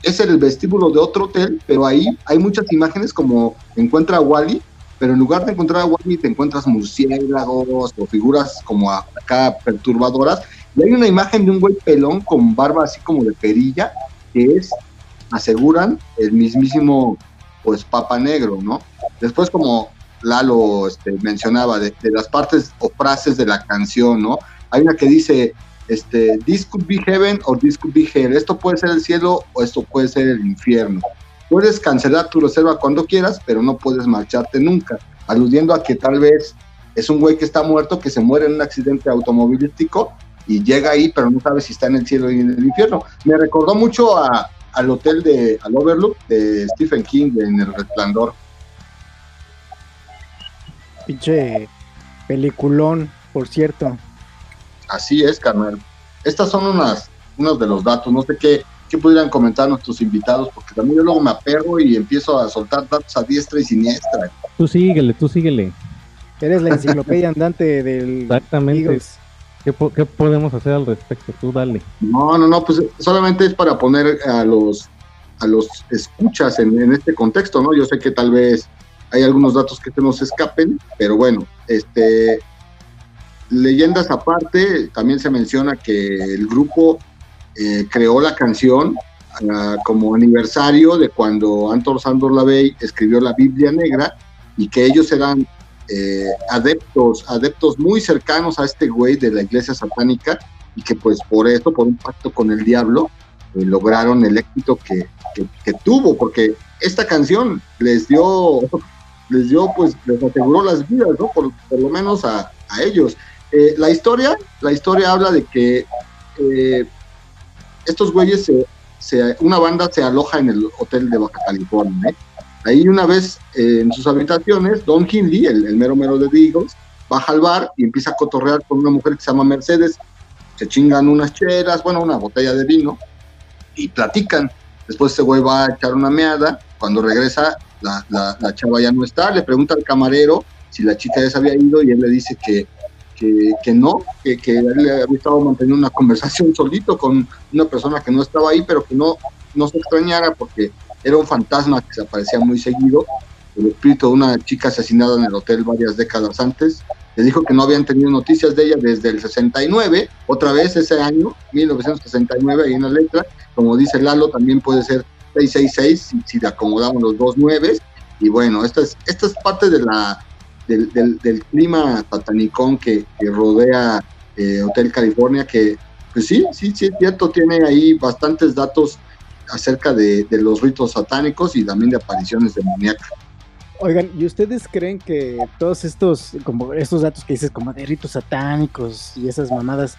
Es el vestíbulo de otro hotel, pero ahí hay muchas imágenes como encuentra Wally, pero en lugar de encontrar a Wally te encuentras murciélagos o figuras como acá perturbadoras. Y hay una imagen de un güey pelón con barba así como de perilla, que es, aseguran, el mismísimo, pues, Papa Negro, ¿no? Después, como Lalo este, mencionaba, de, las partes o frases de la canción, ¿no? Hay una que dice, este, this could be heaven or this could be hell. Esto puede ser el cielo o esto puede ser el infierno. Puedes cancelar tu reserva cuando quieras, pero no puedes marcharte nunca, aludiendo a que tal vez es un güey que está muerto, que se muere en un accidente automovilístico y llega ahí, pero no sabe si está en el cielo y en el infierno. Me recordó mucho al hotel de, al Overlook de Stephen King en El Resplandor. Pinche peliculón, por cierto. Así es, carnal. Estas son unas, unos de los datos, no sé qué, qué pudieran comentar nuestros invitados, porque también yo luego me aperro y empiezo a soltar datos a diestra y siniestra. Tú síguele, tú síguele. Eres la enciclopedia andante del. Exactamente. ¿Qué, ¿Qué, podemos hacer al respecto? Tú dale. No, no, no, pues solamente es para poner a los a los escuchas en, este contexto, ¿no? Yo sé que tal vez hay algunos datos que se nos escapen, pero bueno, este, leyendas aparte, también se menciona que el grupo eh, creó la canción ah, como aniversario de cuando Anton Sandor Lavey escribió la Biblia Negra y que ellos eran eh, adeptos, adeptos muy cercanos a este güey de la iglesia satánica y que pues por eso, por un pacto con el diablo, eh, lograron el éxito que, que, tuvo, porque esta canción les dio, les dio, pues, les aseguró las vidas, ¿no? Por, lo menos a, a ellos. Eh, la historia, la historia habla de que estos güeyes se, se, una banda se aloja en el hotel de Baja California, ¿eh? Ahí una vez eh, en sus habitaciones, Don Hindley, el, mero mero de The baja al bar y empieza a cotorrear con una mujer que se llama Mercedes. Se chingan unas cheras, bueno, una botella de vino y platican. Después ese güey va a echar una meada. Cuando regresa, la, la, chava ya no está. Le pregunta al camarero si la chica ya se había ido y él le dice que, que, no, que, que, él había estado manteniendo una conversación solito con una persona que no estaba ahí, pero que no, no se extrañara porque era un fantasma que se aparecía muy seguido, el espíritu de una chica asesinada en el hotel varias décadas antes. Le dijo que no habían tenido noticias de ella desde el 69, otra vez ese año, 1969, ahí en la letra. Como dice Lalo, también puede ser 666 si, si le acomodamos los dos nueves. Y bueno, esta es, esta es parte de la, del, del, clima satanicón que, que rodea eh, Hotel California, que pues sí, sí, sí, cierto, tiene ahí bastantes datos acerca de, los ritos satánicos y también de apariciones demoníacas. Oigan, ¿y ustedes creen que todos estos, como estos datos que dices, como de ritos satánicos y esas mamadas,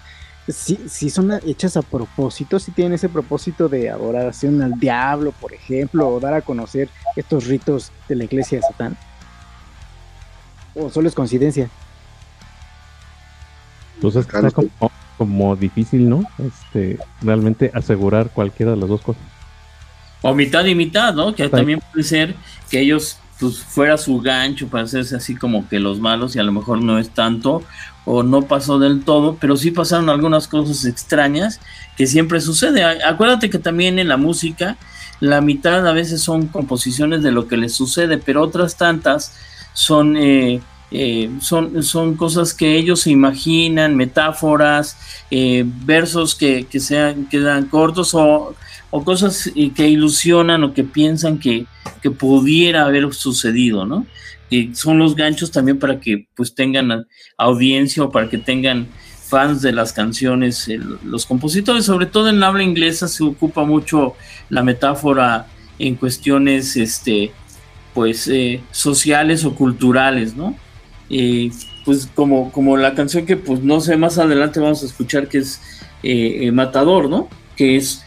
si, si son hechas a propósito, si tienen ese propósito de adoración al diablo, por ejemplo, o dar a conocer estos ritos de la iglesia de Satán? ¿O solo es coincidencia? Entonces pues es como, como difícil, ¿no? Este, realmente asegurar cualquiera de las dos cosas. O mitad y mitad, ¿no? Que también puede ser que ellos pues fuera su gancho para hacerse así como que los malos y a lo mejor no es tanto o no pasó del todo, pero sí pasaron algunas cosas extrañas que siempre sucede. Acuérdate que también en la música la mitad a veces son composiciones de lo que les sucede, pero otras tantas son eh, eh, son, son cosas que ellos se imaginan, metáforas, eh, versos que, que sean, quedan cortos o o cosas que ilusionan o que piensan que, que pudiera haber sucedido, ¿no? Que son los ganchos también para que pues tengan audiencia o para que tengan fans de las canciones. los compositores, sobre todo en habla inglesa, se ocupa mucho la metáfora en cuestiones, este, pues, eh, sociales o culturales, ¿no? pues como, como la canción que, pues, no sé, más adelante vamos a escuchar que es eh, eh, Matador, ¿no? Que es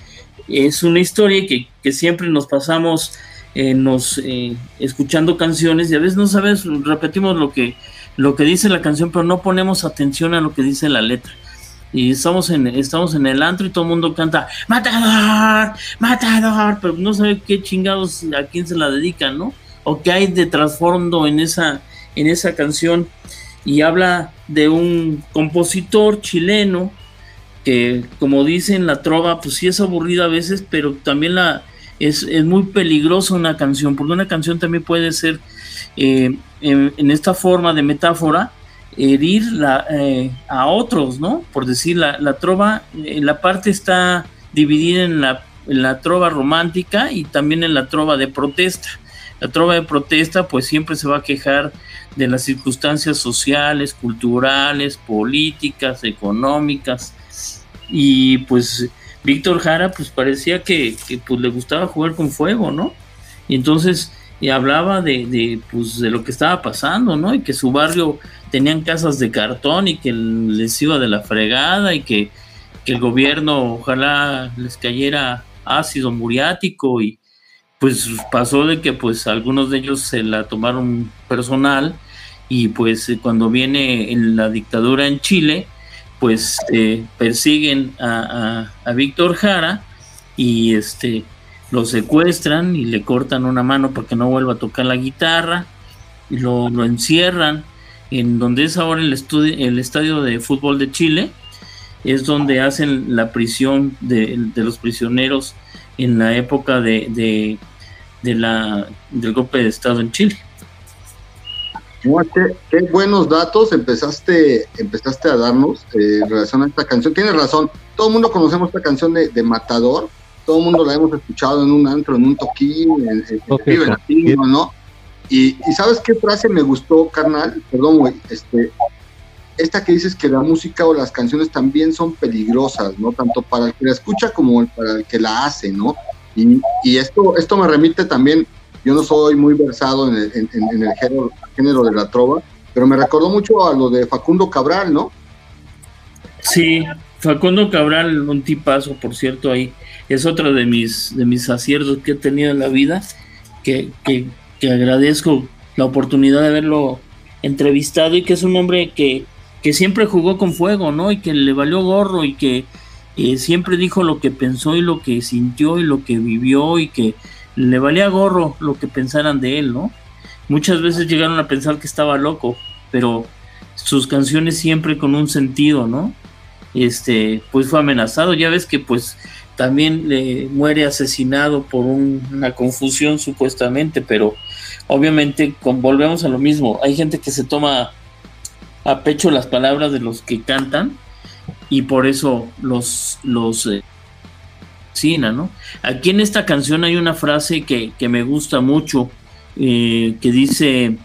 es una historia que, que siempre nos pasamos eh, nos, eh, escuchando canciones y a veces no sabes, repetimos lo que, lo que dice la canción, pero no ponemos atención a lo que dice la letra. Y estamos en, estamos en el antro y todo el mundo canta Matador, Matador, pero no sabe qué chingados a quién se la dedican, ¿no? O qué hay de trasfondo en esa, en esa canción. Y habla de un compositor chileno que como dicen la trova, pues sí es aburrida a veces, pero también la es, es muy peligrosa una canción, porque una canción también puede ser eh, en, esta forma de metáfora herir la, eh, a otros, ¿no? Por decir, la, la trova, eh, la parte está dividida en la, en la trova romántica y también en la trova de protesta. La trova de protesta pues siempre se va a quejar de las circunstancias sociales, culturales, políticas, económicas, y pues Víctor Jara pues parecía que, pues le gustaba jugar con fuego, ¿no? Y entonces y hablaba de, de, pues, de lo que estaba pasando, ¿no? Y que su barrio tenían casas de cartón y que les iba de la fregada y que, que el gobierno ojalá les cayera ácido muriático y pues pasó de que pues algunos de ellos se la tomaron personal y pues cuando viene en la dictadura en Chile pues eh, persiguen a, Víctor Jara y este lo secuestran y le cortan una mano para que no vuelva a tocar la guitarra y lo, encierran en donde es ahora el, estudio, el estadio de fútbol de Chile es donde hacen la prisión de, los prisioneros en la época de, de, la, del golpe de Estado en Chile. Qué, buenos datos empezaste, empezaste a darnos eh, en relación a esta canción. Tienes razón, todo el mundo conocemos esta canción de, de Matador, todo el mundo la hemos escuchado en un antro, en un toquín, en, en, ¿no? Y, ¿sabes qué frase me gustó, carnal? Perdón, güey, este, esta que dices que la música o las canciones también son peligrosas, ¿no? Tanto para el que la escucha como para el que la hace, ¿no? Y, y esto, esto me remite también, yo no soy muy versado en el, en, el género, género, de la trova, pero me recordó mucho a lo de Facundo Cabral, ¿no? Sí, Facundo Cabral, un tipazo, por cierto, ahí es otro de mis, de mis aciertos que he tenido en la vida, que, que, agradezco la oportunidad de haberlo entrevistado y que es un hombre que, que siempre jugó con fuego, ¿no? Y que le valió gorro y que eh, siempre dijo lo que pensó y lo que sintió y lo que vivió y que le valía gorro lo que pensaran de él, ¿no? Muchas veces llegaron a pensar que estaba loco, pero sus canciones siempre con un sentido, ¿no? este, pues fue amenazado. Ya ves que pues también le muere asesinado por una confusión supuestamente, pero obviamente volvemos a lo mismo. Hay gente que se toma a pecho las palabras de los que cantan y por eso los los eh, ¿no? Aquí en esta canción hay una frase que, que me gusta mucho eh, que dice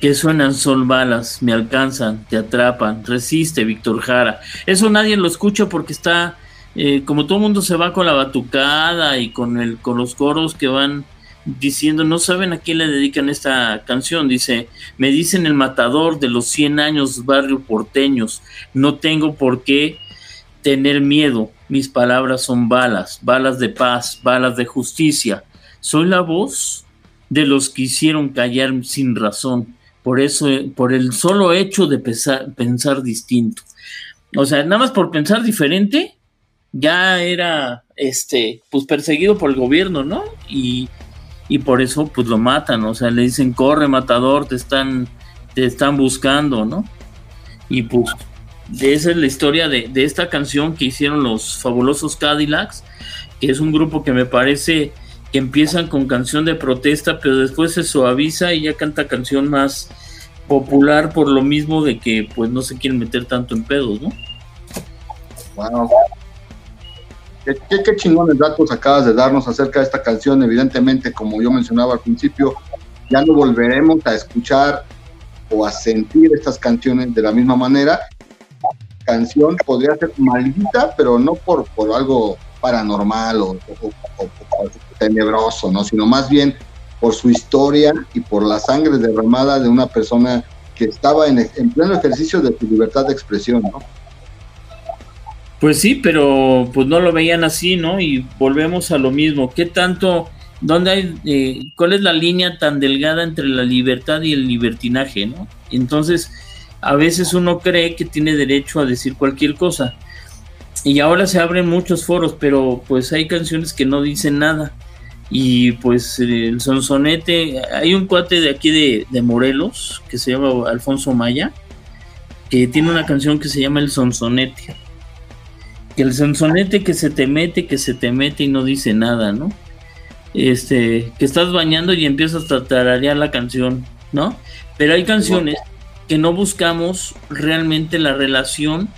que suenan son balas, me alcanzan, te atrapan, resiste, Víctor Jara. Eso nadie lo escucha porque está, eh, como todo el mundo se va con la batucada y con, el, con los coros que van diciendo, no saben a quién le dedican esta canción, dice, me dicen el matador de los 100 años barrio porteños, no tengo por qué tener miedo, mis palabras son balas, balas de paz, balas de justicia, soy la voz de los que hicieron callar sin razón, por eso, por el solo hecho de pensar, distinto. O sea, nada más por pensar diferente, ya era este, pues perseguido por el gobierno, ¿no? Y, por eso pues lo matan, o sea, le dicen, corre matador, te están, te están buscando, ¿no? Y pues esa es la historia de, de esta canción que hicieron los fabulosos Cadillacs, que es un grupo que me parece que empiezan con canción de protesta, pero después se suaviza y ya canta canción más popular por lo mismo de que pues no se quieren meter tanto en pedos, ¿no? Wow. Qué, chingones datos acabas de darnos acerca de esta canción. Evidentemente, como yo mencionaba al principio, ya no volveremos a escuchar o a sentir estas canciones de la misma manera. Canción podría ser maldita, pero no por, por algo paranormal o, o tenebroso, ¿no? Sino más bien por su historia y por la sangre derramada de una persona que estaba en, pleno ejercicio de su libertad de expresión, ¿no? Pues sí, pero pues no lo veían así, ¿no? Y volvemos a lo mismo. ¿Qué tanto, dónde hay, eh, cuál es la línea tan delgada entre la libertad y el libertinaje, ¿no? Entonces, a veces uno cree que tiene derecho a decir cualquier cosa. Y ahora se abren muchos foros, pero pues hay canciones que no dicen nada. Y pues el sonsonete, hay un cuate de aquí de, Morelos que se llama Alfonso Maya, que tiene una canción que se llama El Sonsonete. Que el sonsonete que se te mete, que se te mete y no dice nada, ¿no? Este, que estás bañando y empiezas a tararear la canción, ¿no? Pero hay canciones que no buscamos realmente la relación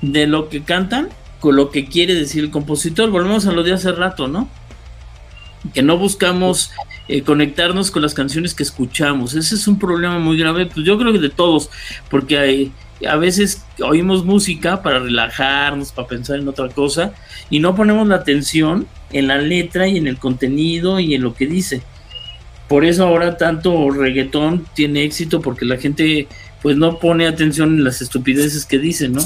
de lo que cantan con lo que quiere decir el compositor. Volvemos a lo de hace rato, ¿no? Que no buscamos eh, conectarnos con las canciones que escuchamos. Ese es un problema muy grave, pues yo creo que de todos, porque hay, a veces oímos música para relajarnos, para pensar en otra cosa, y no ponemos la atención en la letra y en el contenido y en lo que dice. Por eso ahora tanto reggaetón tiene éxito, porque la gente pues no pone atención en las estupideces que dicen, ¿no?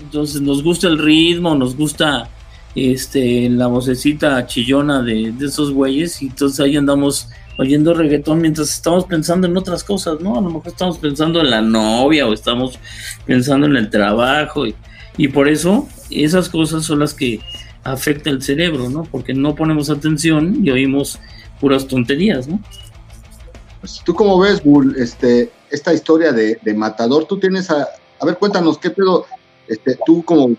Entonces nos gusta el ritmo, nos gusta este la vocecita chillona de, esos güeyes y entonces ahí andamos oyendo reggaetón mientras estamos pensando en otras cosas, ¿no? A lo mejor estamos pensando en la novia o estamos pensando en el trabajo y, y por eso esas cosas son las que afectan el cerebro, ¿no? Porque no ponemos atención y oímos puras tonterías, ¿no? Pues, ¿Tú cómo ves, Bull, este, esta historia de, de Matador? Tú tienes a, a ver, cuéntanos, ¿qué pedo? Este, tú como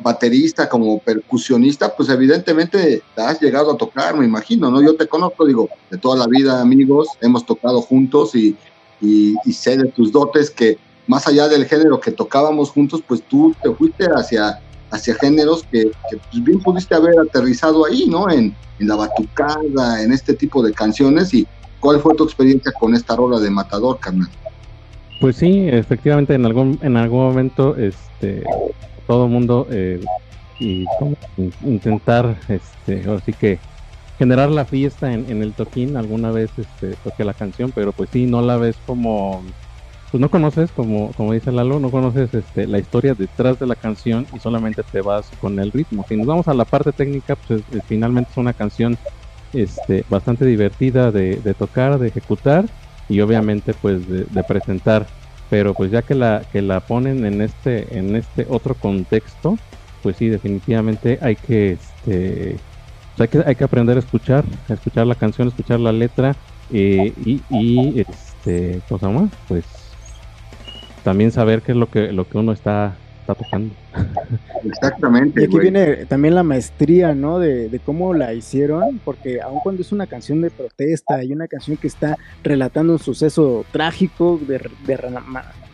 baterista, como percusionista, pues evidentemente has llegado a tocar, me imagino, ¿no? Yo te conozco, digo, de toda la vida, amigos, hemos tocado juntos y, y, sé de tus dotes que más allá del género que tocábamos juntos, pues tú te fuiste hacia, hacia géneros que, pues bien pudiste haber aterrizado ahí, ¿no? En, en la batucada, en este tipo de canciones y ¿cuál fue tu experiencia con esta rola de Matador, carnal? Pues sí, efectivamente en algún en algún momento este todo mundo eh, y intentar este así que generar la fiesta en, el toquín alguna vez este toqué la canción pero pues sí no la ves como pues no conoces como como dice Lalo no conoces este la historia detrás de la canción y solamente te vas con el ritmo. Si nos vamos a la parte técnica pues finalmente es una canción este bastante divertida de tocar de ejecutar y obviamente pues de, presentar. Pero pues ya que la que la ponen en este en este otro contexto pues sí definitivamente hay que este pues, hay que hay que aprender a escuchar a escuchar la canción escuchar la letra eh, y, y este cosa más pues también saber qué es lo que lo que uno está está tocando. Exactamente. Y aquí viene también la maestría, ¿no? De, cómo la hicieron, porque aun cuando es una canción de protesta y una canción que está relatando un suceso trágico de,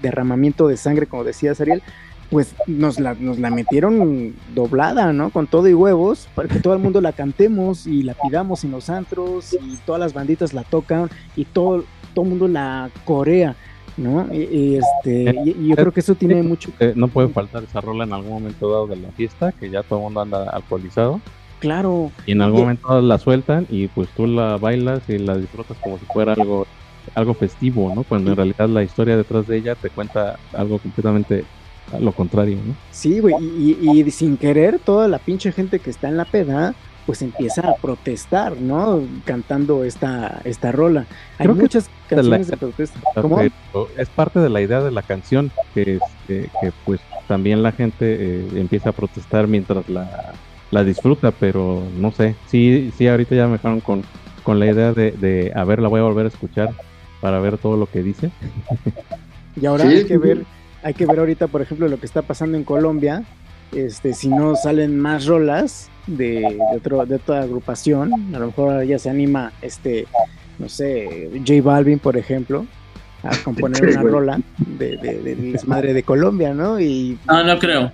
derramamiento de sangre, como decías Ariel, pues nos la, nos la metieron doblada, ¿no? Con todo y huevos, para que todo el mundo la cantemos y la pidamos en los antros y todas las banditas la tocan y todo, todo el mundo la corea. ¿No? Y, este, eh, y, yo creo que eso tiene mucho... no puede faltar esa rola en algún momento dado de la fiesta, que ya todo el mundo anda alcoholizado. Claro. Y en algún momento la sueltan y pues tú la bailas y la disfrutas como si fuera algo algo festivo, ¿no? Cuando en realidad la historia detrás de ella te cuenta algo completamente a lo contrario, ¿no? Sí, güey, y, y, sin querer toda la pinche gente que está en la peda pues empieza a protestar, ¿no? Cantando esta, esta rola. Hay muchas canciones de, protesta. Es parte de la idea de la canción, que, este, que pues también la gente eh, empieza a protestar mientras la, la, disfruta, pero no sé, sí, sí, ahorita ya me dejaron con, con la idea de, de, a ver, la voy a volver a escuchar para ver todo lo que dice. Y ahora hay que ver, hay que ver ahorita, por ejemplo, lo que está pasando en Colombia, este, si no salen más rolas, de, otro, de otra agrupación, a lo mejor ya se anima, este, no sé, J Balvin, por ejemplo, a componer una rola de, de, de Madre de Colombia, ¿no? Y... No, no creo.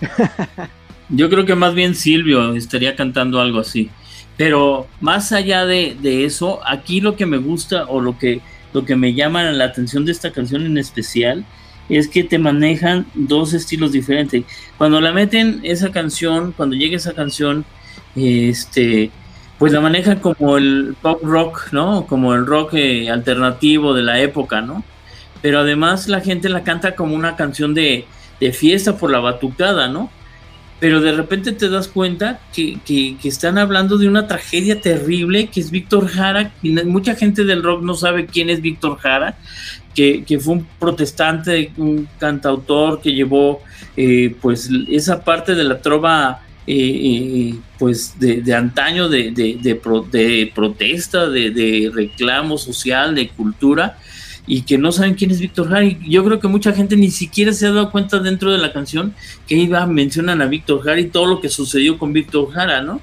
Yo creo que más bien Silvio estaría cantando algo así. Pero más allá de, de, eso, aquí lo que me gusta o lo que, lo que me llama la atención de esta canción en especial es que te manejan dos estilos diferentes. Cuando la meten esa canción, cuando llega esa canción, este, pues la manejan como el pop rock, ¿no? Como el rock eh, alternativo de la época, ¿no? Pero además la gente la canta como una canción de, de fiesta por la batucada, ¿no? Pero de repente te das cuenta que, que, están hablando de una tragedia terrible que es Víctor Jara. Mucha gente del rock no sabe quién es Víctor Jara que, fue un protestante, un cantautor que llevó eh, pues esa parte de la trova eh, eh, pues de, antaño de, protesta, de, reclamo social, de cultura y que no saben quién es Víctor Jara. Y yo creo que mucha gente ni siquiera se ha dado cuenta dentro de la canción que iba mencionan a Víctor Jara y todo lo que sucedió con Víctor Jara, ¿no?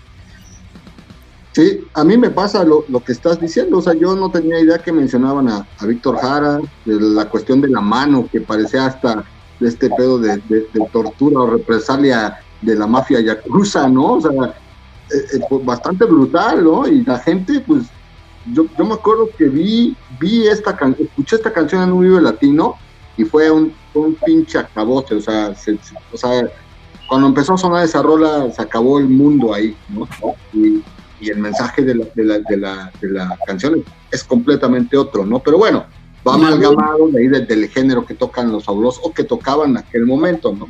Sí, a mí me pasa lo, que estás diciendo, o sea, yo no tenía idea que mencionaban a, Víctor Jara, de la cuestión de la mano, que parecía hasta de este pedo de, tortura o represalia de la mafia yakuza, ¿no? O sea, eh, eh, pues, bastante brutal, ¿no? Y la gente, pues, yo, yo me acuerdo que vi, vi esta canción, escuché esta canción en un video latino y fue un, un pinche acabote, o sea, o sea, cuando empezó a sonar esa rola, se acabó el mundo ahí, ¿no? Y, y el mensaje de la, de la, de la, de la canción es completamente otro, ¿no? Pero bueno, va amalgamado de ahí del, género que tocan los fabulosos o que tocaban en aquel momento, ¿no?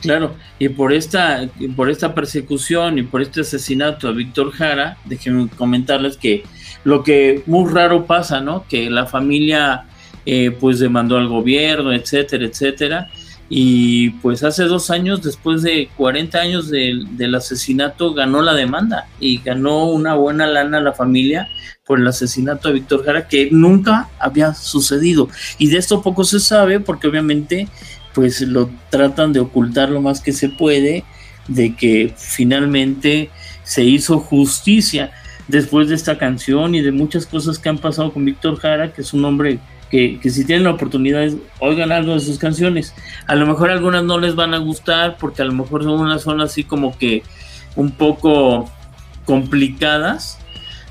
Claro, y por esta, por esta persecución y por este asesinato a Víctor Jara, déjenme comentarles que lo que muy raro pasa, ¿no? Que la familia eh, pues demandó al gobierno, etcétera, etcétera, y pues hace dos años, después de 40 años del asesinato, ganó la demanda y ganó una buena lana a la familia por el asesinato de Víctor Jara que nunca había sucedido. Y de esto poco se sabe porque obviamente pues lo tratan de ocultar lo más que se puede, de que finalmente se hizo justicia después de esta canción y de muchas cosas que han pasado con Víctor Jara, que es un hombre que, si tienen la oportunidad, oigan algo de sus canciones. A lo mejor algunas no les van a gustar porque a lo mejor son unas son así como que un poco complicadas,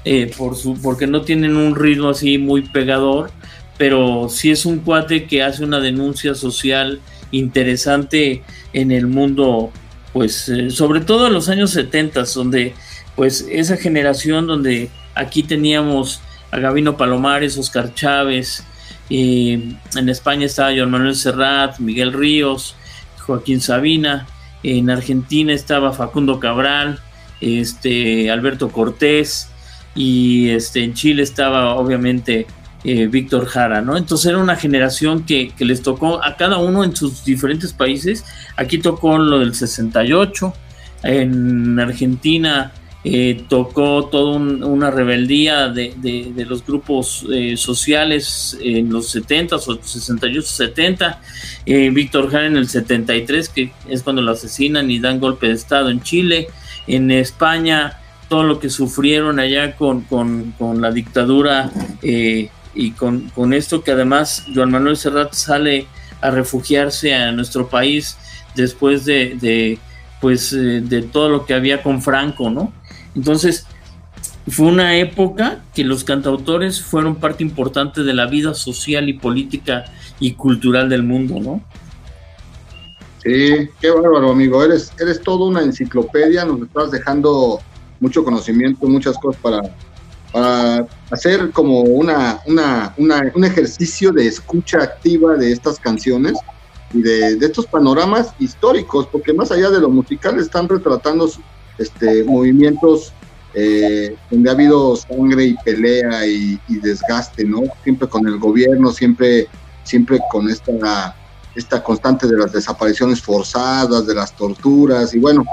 eh, por su, porque no tienen un ritmo así muy pegador, pero sí es un cuate que hace una denuncia social interesante en el mundo, pues eh, sobre todo en los años 70, donde pues esa generación donde aquí teníamos a Gabino Palomares, Oscar Chávez, en España estaba Joan Manuel Serrat, Miguel Ríos, Joaquín Sabina, en Argentina estaba Facundo Cabral, este, Alberto Cortés, y este, en Chile estaba obviamente eh, Víctor Jara, ¿no? Entonces era una generación que, que, les tocó a cada uno en sus diferentes países. Aquí tocó lo del 68, en Argentina eh, tocó toda una rebeldía de, los grupos eh, sociales en los 70 o 68, 70. Víctor Jara en el 73, que es cuando lo asesinan y dan golpe de Estado en Chile. En España, todo lo que sufrieron allá con, la dictadura eh, y con, esto que además Juan Manuel Serrat sale a refugiarse a nuestro país después de, pues de todo lo que había con Franco, ¿no? Entonces, fue una época que los cantautores fueron parte importante de la vida social y política y cultural del mundo, ¿no? Sí, qué bárbaro, amigo. Eres, eres toda una enciclopedia, nos estás dejando mucho conocimiento, muchas cosas para, hacer como una, una, un ejercicio de escucha activa de estas canciones y de, de, estos panoramas históricos, porque más allá de lo musical están retratando este, movimientos eh, donde ha habido sangre y pelea y, desgaste, ¿no? Siempre con el gobierno, siempre, siempre con esta, esta constante de las desapariciones forzadas, de las torturas, y bueno,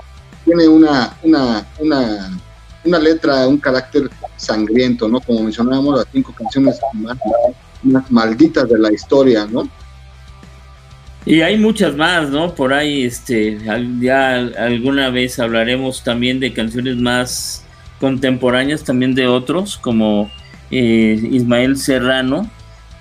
tiene una, una, una, una letra, un carácter sangriento, ¿no? Como mencionábamos, las cinco canciones más, más malditas de la historia, ¿no? Y hay muchas más, ¿no? Por ahí, este, ya alguna vez hablaremos también de canciones más contemporáneas, también de otros, como eh, Ismael Serrano,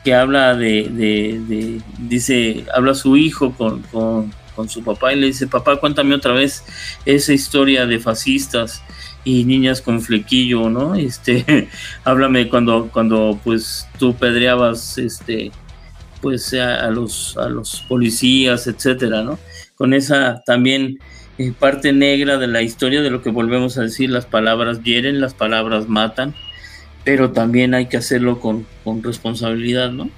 que habla de, de, dice, habla su hijo con, con, con, su papá y le dice, papá, cuéntame otra vez esa historia de fascistas y niñas con flequillo, ¿no? Este, háblame cuando, cuando pues tú pedreabas, este, pues a, los, a los policías, etcétera, ¿no? Con esa también eh, parte negra de la historia de lo que volvemos a decir, las palabras hieren, las palabras matan, pero también hay que hacerlo con, responsabilidad, ¿no?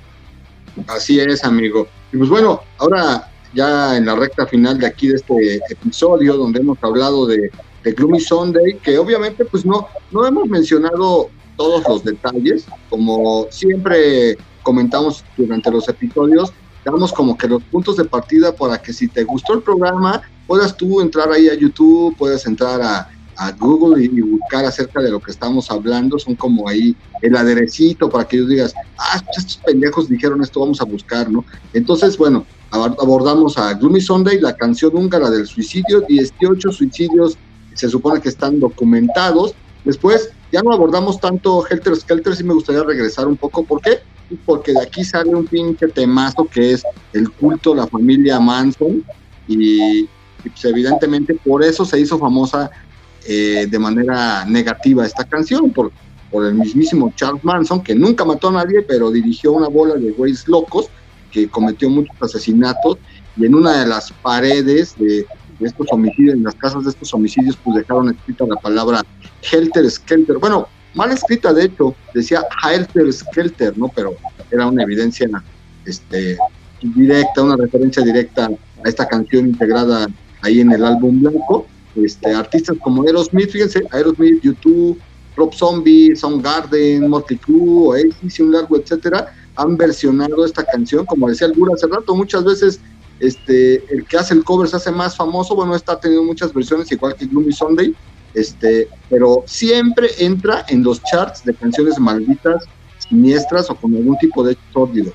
Así es, amigo. Y pues bueno, ahora ya en la recta final de aquí de este episodio, donde hemos hablado de, de Gloomy Sunday, que obviamente pues no, no hemos mencionado todos los detalles, como siempre comentamos durante los episodios, damos como que los puntos de partida para que si te gustó el programa, puedas tú entrar ahí a YouTube, puedes entrar a, Google y, buscar acerca de lo que estamos hablando, son como ahí el aderecito para que ellos digas, ah, estos pendejos dijeron esto, vamos a buscar, ¿no? Entonces, bueno, abordamos a Gloomy Sunday, la canción húngara del suicidio, 18 suicidios se supone que están documentados. Después, ya no abordamos tanto Helter Skelter, sí me gustaría regresar un poco, ¿por qué? Porque de aquí sale un pinche temazo que es el culto a la familia Manson y, pues evidentemente por eso se hizo famosa eh, de manera negativa esta canción, por, por el mismísimo Charles Manson, que nunca mató a nadie, pero dirigió una bola de güeyes locos que cometió muchos asesinatos y en una de las paredes de, de estos homicidios, en las casas de estos homicidios, pues dejaron escrita la palabra Helter Skelter. Bueno, mal escrita de hecho, decía Helter Skelter, ¿no? Pero era una evidencia este, directa, una referencia directa a esta canción integrada ahí en el álbum blanco. Este, artistas como Aerosmith, fíjense, Aerosmith, YouTube, Rob Zombie, Soundgarden, Motley Crue, Oasis y un largo etcétera, han versionado esta canción, como decía el Gura hace rato, muchas veces este, el que hace el cover se hace más famoso, bueno, está teniendo muchas versiones, igual que Gloomy Sunday, este, pero siempre entra en los charts de canciones malditas, siniestras o con algún tipo de sórdido.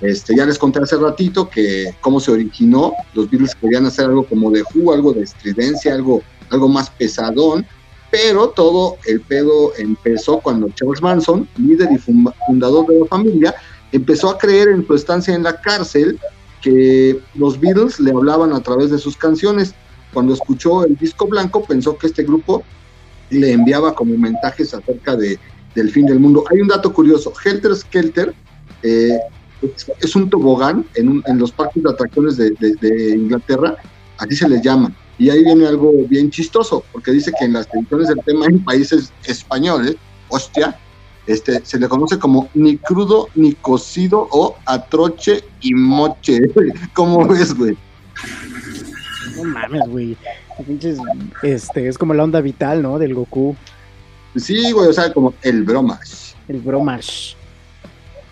Este, ya les conté hace ratito que cómo se originó, los Beatles querían hacer algo como de Who, algo de estridencia, algo, algo más pesadón, pero todo el pedo empezó cuando Charles Manson, líder y fundador de la familia, empezó a creer en su estancia en la cárcel que los Beatles le hablaban a través de sus canciones. Cuando escuchó el disco blanco pensó que este grupo le enviaba como mensajes acerca de, del fin del mundo. Hay un dato curioso, Helter Skelter eh, es, un tobogán en, los parques de atracciones de, Inglaterra, así se les llama. Y ahí viene algo bien chistoso, porque dice que en las ediciones del tema en países españoles, hostia, este, se le conoce como ni crudo, ni cocido o atroche y moche. ¿Cómo ves, güey? No mames, güey. Este, es como la onda vital, ¿no? Del Goku. Sí, güey, o sea, como el bromas. El bromas.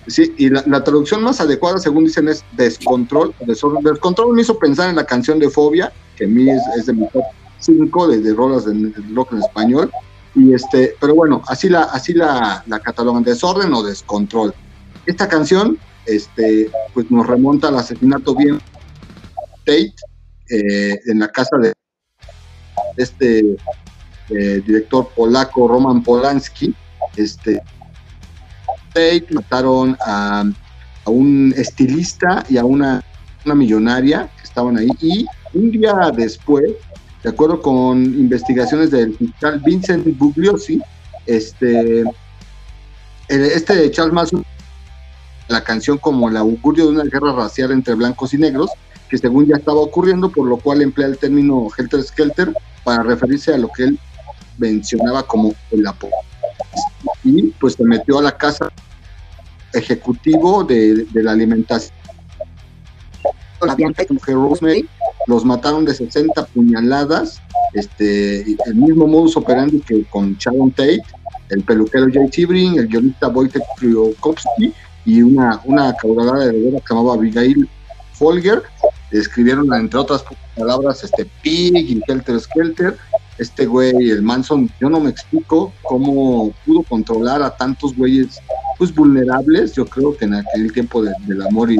Sí, y la, traducción más adecuada, según dicen, es descontrol. Descontrol me hizo pensar en la canción de Fobia, que a mí es, de mi top 5 de, de rolas de, rock en español. Y este, pero bueno, así la, así la, la catalogan, desorden o descontrol. Esta canción, este, pues nos remonta al asesinato bien Tate eh, en la casa de este eh, director polaco Roman Polanski. Este, mataron a, un estilista y a una, millonaria que estaban ahí. Y un día después, de acuerdo con investigaciones del fiscal Vincent Bugliosi, este, este Charles Manson, la canción como el augurio de una guerra racial entre blancos y negros, que según ya estaba ocurriendo, por lo cual emplea el término Helter Skelter para referirse a lo que él mencionaba como el apocalipsis. Y pues se metió a la casa ejecutivo de, la alimentación. los mataron de 60 puñaladas, este, el mismo modus operandi que con Sharon Tate, el peluquero Jay Tibrin, el guionista Wojtek Kryokowski y una, una caudalada de que llamaba Abigail Folger, escribieron entre otras palabras este Pig y Helter Skelter, este güey, el Manson, yo no me explico cómo pudo controlar a tantos güeyes pues vulnerables, yo creo que en aquel tiempo del amor y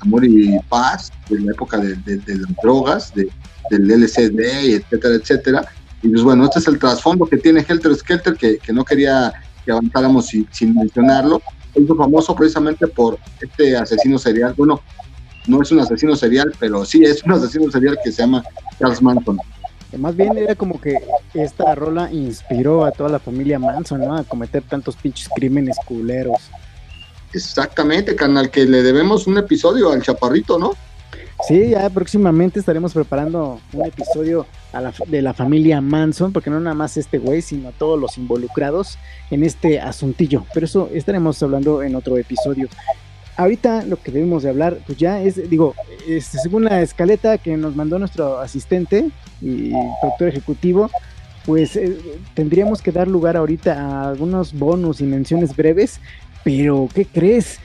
amor y paz, de la época de, las drogas, de, del LCD, etcétera, etcétera. Y pues bueno, este es el trasfondo que tiene Helter Skelter, que, que no quería que avanzáramos sin, sin mencionarlo. Hizo famoso precisamente por este asesino serial. Bueno, no es un asesino serial, pero sí es un asesino serial que se llama Charles Manson. Más bien era como que esta rola inspiró a toda la familia Manson, ¿no? A cometer tantos pinches crímenes culeros. Exactamente, canal, que le debemos un episodio al chaparrito, ¿no? Sí, ya próximamente estaremos preparando un episodio de la familia Manson, porque no nada más este güey, sino todos los involucrados en este asuntillo. Pero eso estaremos hablando en otro episodio ahorita lo que debemos de hablar, pues ya es, digo, este, según la escaleta que nos mandó nuestro asistente y productor ejecutivo, pues eh, tendríamos que dar lugar ahorita a algunos bonus y menciones breves, pero ¿qué crees?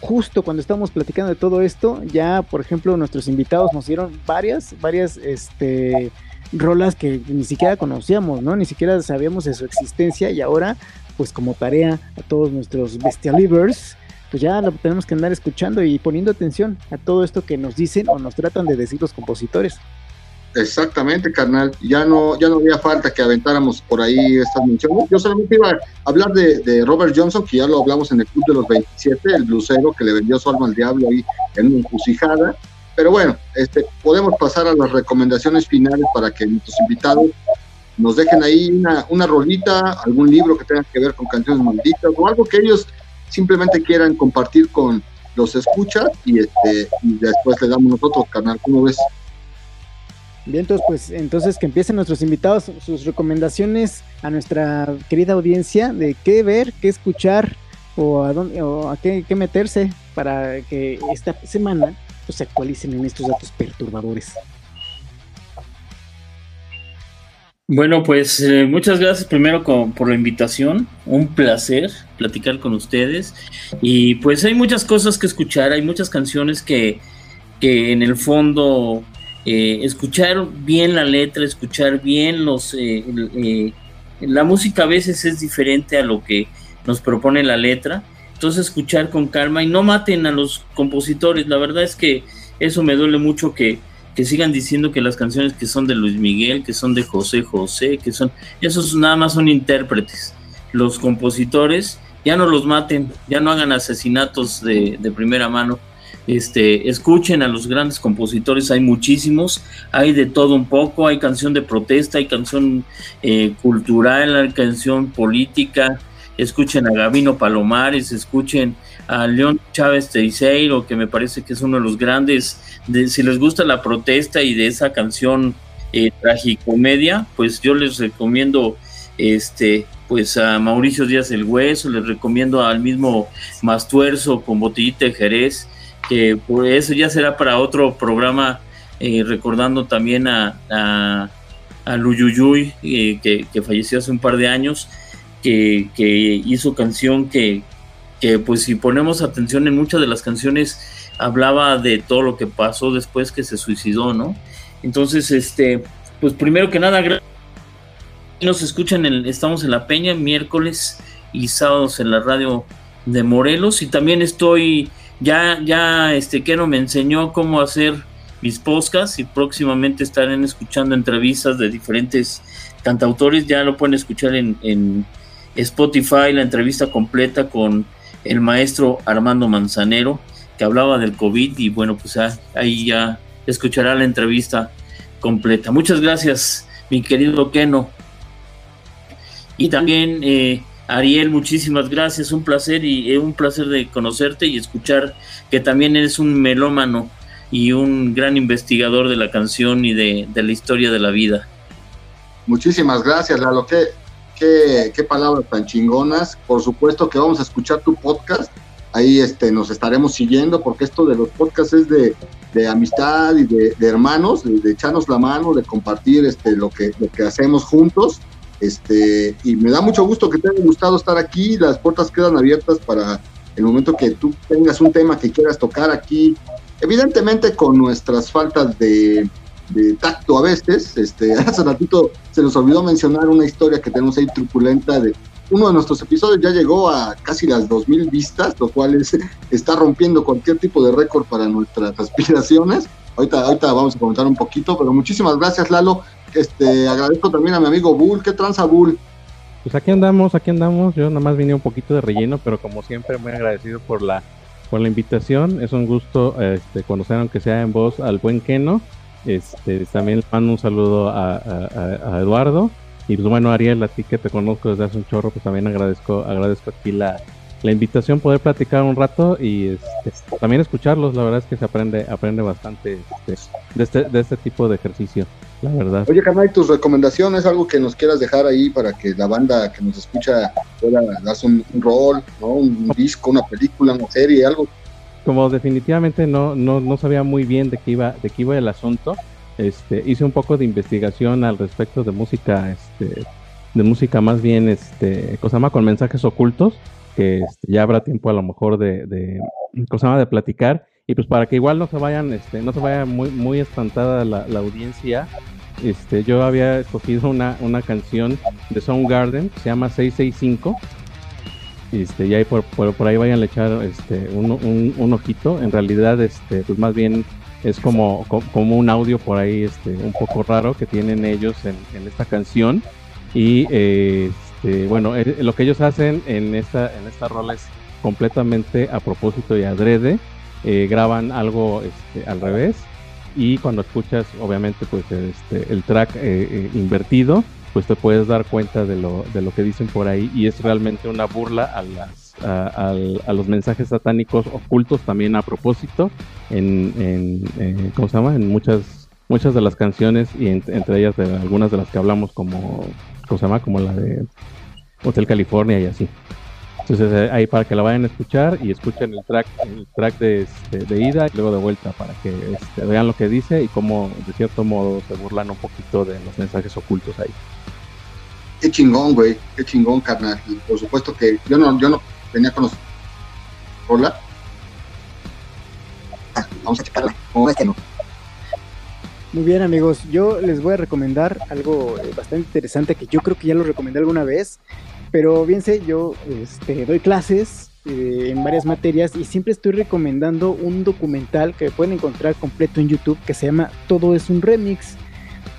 Justo cuando estamos platicando de todo esto, ya por ejemplo nuestros invitados nos dieron varias, varias, este, rolas que ni siquiera conocíamos, ¿no? Ni siquiera sabíamos de su existencia y ahora, pues como tarea a todos nuestros bestialivers, pues ya lo tenemos que andar escuchando y poniendo atención a todo esto que nos dicen o nos tratan de decir los compositores. Exactamente, carnal. Ya no, ya no había falta que aventáramos por ahí estas menciones. Yo solamente iba a hablar de, Robert Johnson, que ya lo hablamos en el Club de los 27, el blusero que le vendió su alma al diablo ahí en una encrucijada. Pero bueno, este, podemos pasar a las recomendaciones finales para que nuestros invitados nos dejen ahí una, una rolita, algún libro que tenga que ver con canciones malditas o algo que ellos simplemente quieran compartir con los escuchas y este y después le damos nosotros, canal, ¿cómo ves? Bien, entonces, pues entonces que empiecen nuestros invitados sus recomendaciones a nuestra querida audiencia de qué ver, qué escuchar o a dónde o a qué, qué meterse para que esta semana pues, se actualicen en estos datos perturbadores. Bueno, pues eh, muchas gracias primero por la invitación. Un placer platicar con ustedes. Y pues hay muchas cosas que escuchar, hay muchas canciones que, que en el fondo eh, escuchar bien la letra, escuchar bien los... Eh, la música a veces es diferente a lo que nos propone la letra. Entonces escuchar con calma y no maten a los compositores. La verdad es que eso me duele mucho que, que sigan diciendo que las canciones que son de Luis Miguel, que son de José José, que son, esos nada más son intérpretes. Los compositores ya no los maten, ya no hagan asesinatos de, de primera mano. Este, escuchen a los grandes compositores, hay muchísimos, hay de todo un poco, hay canción de protesta, hay canción eh, cultural, hay canción política, escuchen a Gavino Palomares, escuchen a León Chávez Teixeiro, que me parece que es uno de los grandes, de, si les gusta la protesta y de esa canción eh, tragicomedia, pues yo les recomiendo este pues a Mauricio Díaz el Hueso, les recomiendo al mismo Mastuerzo con Botellita de Jerez, que por eso ya será para otro programa, eh, recordando también a, a, a Luyuyuy, eh, que, falleció hace un par de años, que hizo canción que, que, pues si ponemos atención en muchas de las canciones, hablaba de todo lo que pasó después que se suicidó, ¿no? Entonces, este, pues primero que nada, nos escuchan, en, estamos en La Peña, miércoles y sábados en la radio de Morelos, y también estoy ya, ya este Keno me enseñó cómo hacer mis podcasts y próximamente estarán escuchando entrevistas de diferentes cantautores. Ya lo pueden escuchar en, en Spotify, la entrevista completa con el maestro Armando Manzanero, que hablaba del COVID y bueno, pues ahí ya escuchará la entrevista completa. Muchas gracias, mi querido Keno. Y también eh, Ariel, muchísimas gracias, un placer y eh, un placer de conocerte y escuchar que también eres un melómano y un gran investigador de la canción y de, la historia de la vida. Muchísimas gracias, Lalo. Qué, palabras tan chingonas. Por supuesto que vamos a escuchar tu podcast. Ahí este, nos estaremos siguiendo porque esto de los podcasts es de, de amistad y de, de hermanos, de, de, echarnos la mano, de compartir este, lo, que, lo que hacemos juntos. Este, y me da mucho gusto que te haya gustado estar aquí. Las puertas quedan abiertas para el momento que tú tengas un tema que quieras tocar aquí. Evidentemente con nuestras faltas de, de tacto a veces. Este, hace ratito se nos olvidó mencionar una historia que tenemos ahí truculenta de uno de nuestros episodios ya llegó a casi las 2000 vistas, lo cual es, está rompiendo cualquier tipo de récord para nuestras aspiraciones. Ahorita, ahorita vamos a comentar un poquito, pero muchísimas gracias, Lalo. Este, agradezco también a mi amigo Bull. ¿Qué tranza, Bull? Pues aquí andamos, aquí andamos. Yo nada más vine un poquito de relleno, pero como siempre, muy agradecido por la, por la invitación. Es un gusto este, conocer, aunque sea en voz, al buen Keno. Este, también le mando un saludo a, Eduardo. Y pues bueno, Ariel, a ti que te conozco desde hace un chorro, pues también agradezco, agradezco aquí la, la invitación, poder platicar un rato y este, también escucharlos. La verdad es que se aprende, aprende bastante este, de, este, de este tipo de ejercicio, la verdad. Oye, carnal, tus recomendaciones, algo que nos quieras dejar ahí para que la banda que nos escucha pueda darse un, un rol, ¿no? un disco, una película, una serie, algo como definitivamente no, no, no sabía muy bien de qué iba, de qué iba el asunto, este, hice un poco de investigación al respecto de música, este, de música más bien, este, cosa más con mensajes ocultos, que este, ya habrá tiempo a lo mejor de, de, cosa más de platicar, y pues para que igual no se vayan, este, no se vaya muy, muy espantada la, la audiencia, este, yo había escogido una, una canción de Soundgarden que se llama 665 este, y ahí por, por, por, ahí vayan a echar este, un, un, ojito. En realidad, este, pues más bien es como, como un audio por ahí este, un poco raro que tienen ellos en, esta canción. Y eh, este, bueno, eh, lo que ellos hacen en esta, en esta rola es completamente a propósito y adrede. Eh, graban algo este, al revés y cuando escuchas obviamente pues este, el track eh, invertido pues te puedes dar cuenta de lo, de lo que dicen por ahí y es realmente una burla a, las, a, a, los mensajes satánicos ocultos también a propósito en, en, en, ¿cómo se llama? en muchas, muchas de las canciones y en, entre ellas de algunas de las que hablamos como, ¿cómo se llama? como la de Hotel California y así. Entonces eh, ahí para que la vayan a escuchar y escuchen el track, el track de, este, de ida y luego de vuelta para que este, vean lo que dice y cómo de cierto modo se burlan un poquito de los mensajes ocultos ahí qué chingón, güey, qué chingón, carnal. Y por supuesto que yo no, yo no venía con los. Hola. Ah, vamos a checarla. ¿Cómo es que no? Muy bien, amigos. Yo les voy a recomendar algo bastante interesante que yo creo que ya lo recomendé alguna vez. Pero bien sé, yo este, doy clases eh, en varias materias y siempre estoy recomendando un documental que pueden encontrar completo en YouTube que se llama Todo es un remix.